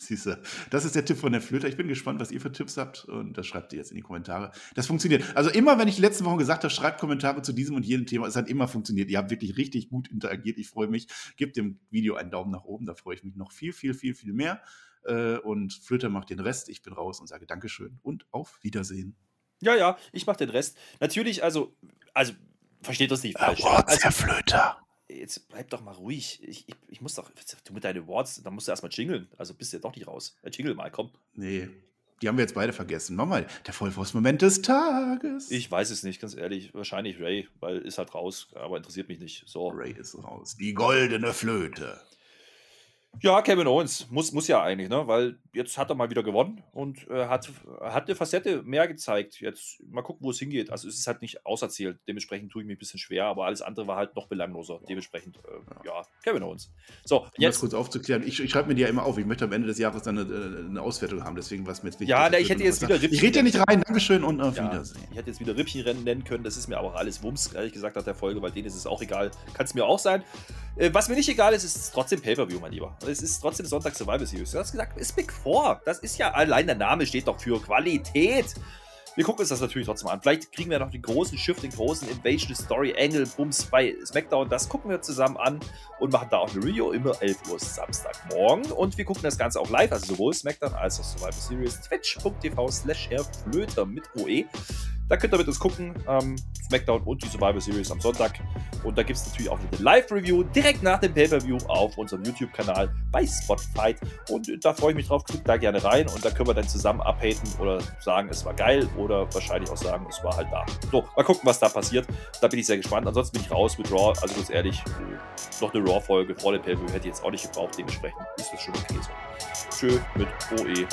Siehst du, das ist der Tipp von der Flöter. Ich bin gespannt, was ihr für Tipps habt und das schreibt ihr jetzt in die Kommentare. Das funktioniert. Also immer, wenn ich die letzten Wochen gesagt habe, schreibt Kommentare zu diesem und jenem Thema, es hat immer funktioniert. Ihr habt wirklich richtig gut interagiert. Ich freue mich. Gebt dem Video einen Daumen nach oben, da freue ich mich noch viel, viel, viel, viel mehr. Äh, und Flöter macht den Rest. Ich bin raus und sage Dankeschön und auf Wiedersehen. Ja, ja, ich mache den Rest. Natürlich, also, also versteht das nicht falsch. Awards, also, Herr Flöter. Jetzt bleib doch mal ruhig. Ich, ich, ich muss doch, du mit deinen Awards, da musst du erstmal jingeln. Also bist du ja doch nicht raus. Ja, jingle mal, komm. Nee, die haben wir jetzt beide vergessen. Mach mal, der Vollforce-Moment des Tages. Ich weiß es nicht, ganz ehrlich. Wahrscheinlich Ray, weil ist halt raus, aber interessiert mich nicht. So. Ray ist raus. Die goldene Flöte. Ja, Kevin Owens muss, muss ja eigentlich, ne? weil jetzt hat er mal wieder gewonnen und äh, hat, hat eine Facette mehr gezeigt. Jetzt mal gucken, wo es hingeht. Also es ist halt nicht auserzählt. Dementsprechend tue ich mich ein bisschen schwer, aber alles andere war halt noch belangloser. Dementsprechend, äh, ja, Kevin Owens. So, um jetzt. kurz aufzuklären, ich, ich schreibe mir die ja immer auf. Ich möchte am Ende des Jahres dann eine, äh, eine Auswertung haben, deswegen was mir jetzt wichtig. Ja, na, ich hätte jetzt wieder Rippchen. Ich rede ja nicht rein, Dankeschön und auf ja, Wiedersehen. Ich hätte jetzt wieder Rippchenrennen nennen können, das ist mir aber auch alles Wumms, ehrlich gesagt, nach der Folge, weil denen ist es auch egal. Kann es mir auch sein. Äh, was mir nicht egal ist, ist trotzdem Pay-Per-View, mein Lieber. Es ist trotzdem Sonntag Survival Series. Du hast gesagt, ist Big Four. Das ist ja allein der Name steht doch für Qualität. Wir gucken uns das natürlich trotzdem an. Vielleicht kriegen wir noch den großen Shift, den großen Invasion Story Angle Bums bei SmackDown. Das gucken wir zusammen an und machen da auch eine Review immer 11 Uhr Samstagmorgen. Und wir gucken das Ganze auch live, also sowohl SmackDown als auch Survival Series. Twitch.tv slash Flöter mit OE. Da könnt ihr mit uns gucken. Ähm, SmackDown und die Survivor Series am Sonntag. Und da gibt es natürlich auch eine Live-Review direkt nach dem Pay-Per-View auf unserem YouTube-Kanal bei Spotify. Und da freue ich mich drauf. Klickt da gerne rein und da können wir dann zusammen abhaten oder sagen, es war geil oder wahrscheinlich auch sagen, es war halt da. So, mal gucken, was da passiert. Da bin ich sehr gespannt. Ansonsten bin ich raus mit Raw. Also ganz ehrlich, noch eine Raw-Folge vor dem Pay-Per-View hätte ich jetzt auch nicht gebraucht. Dementsprechend ist das schon okay so. Tschö mit OE.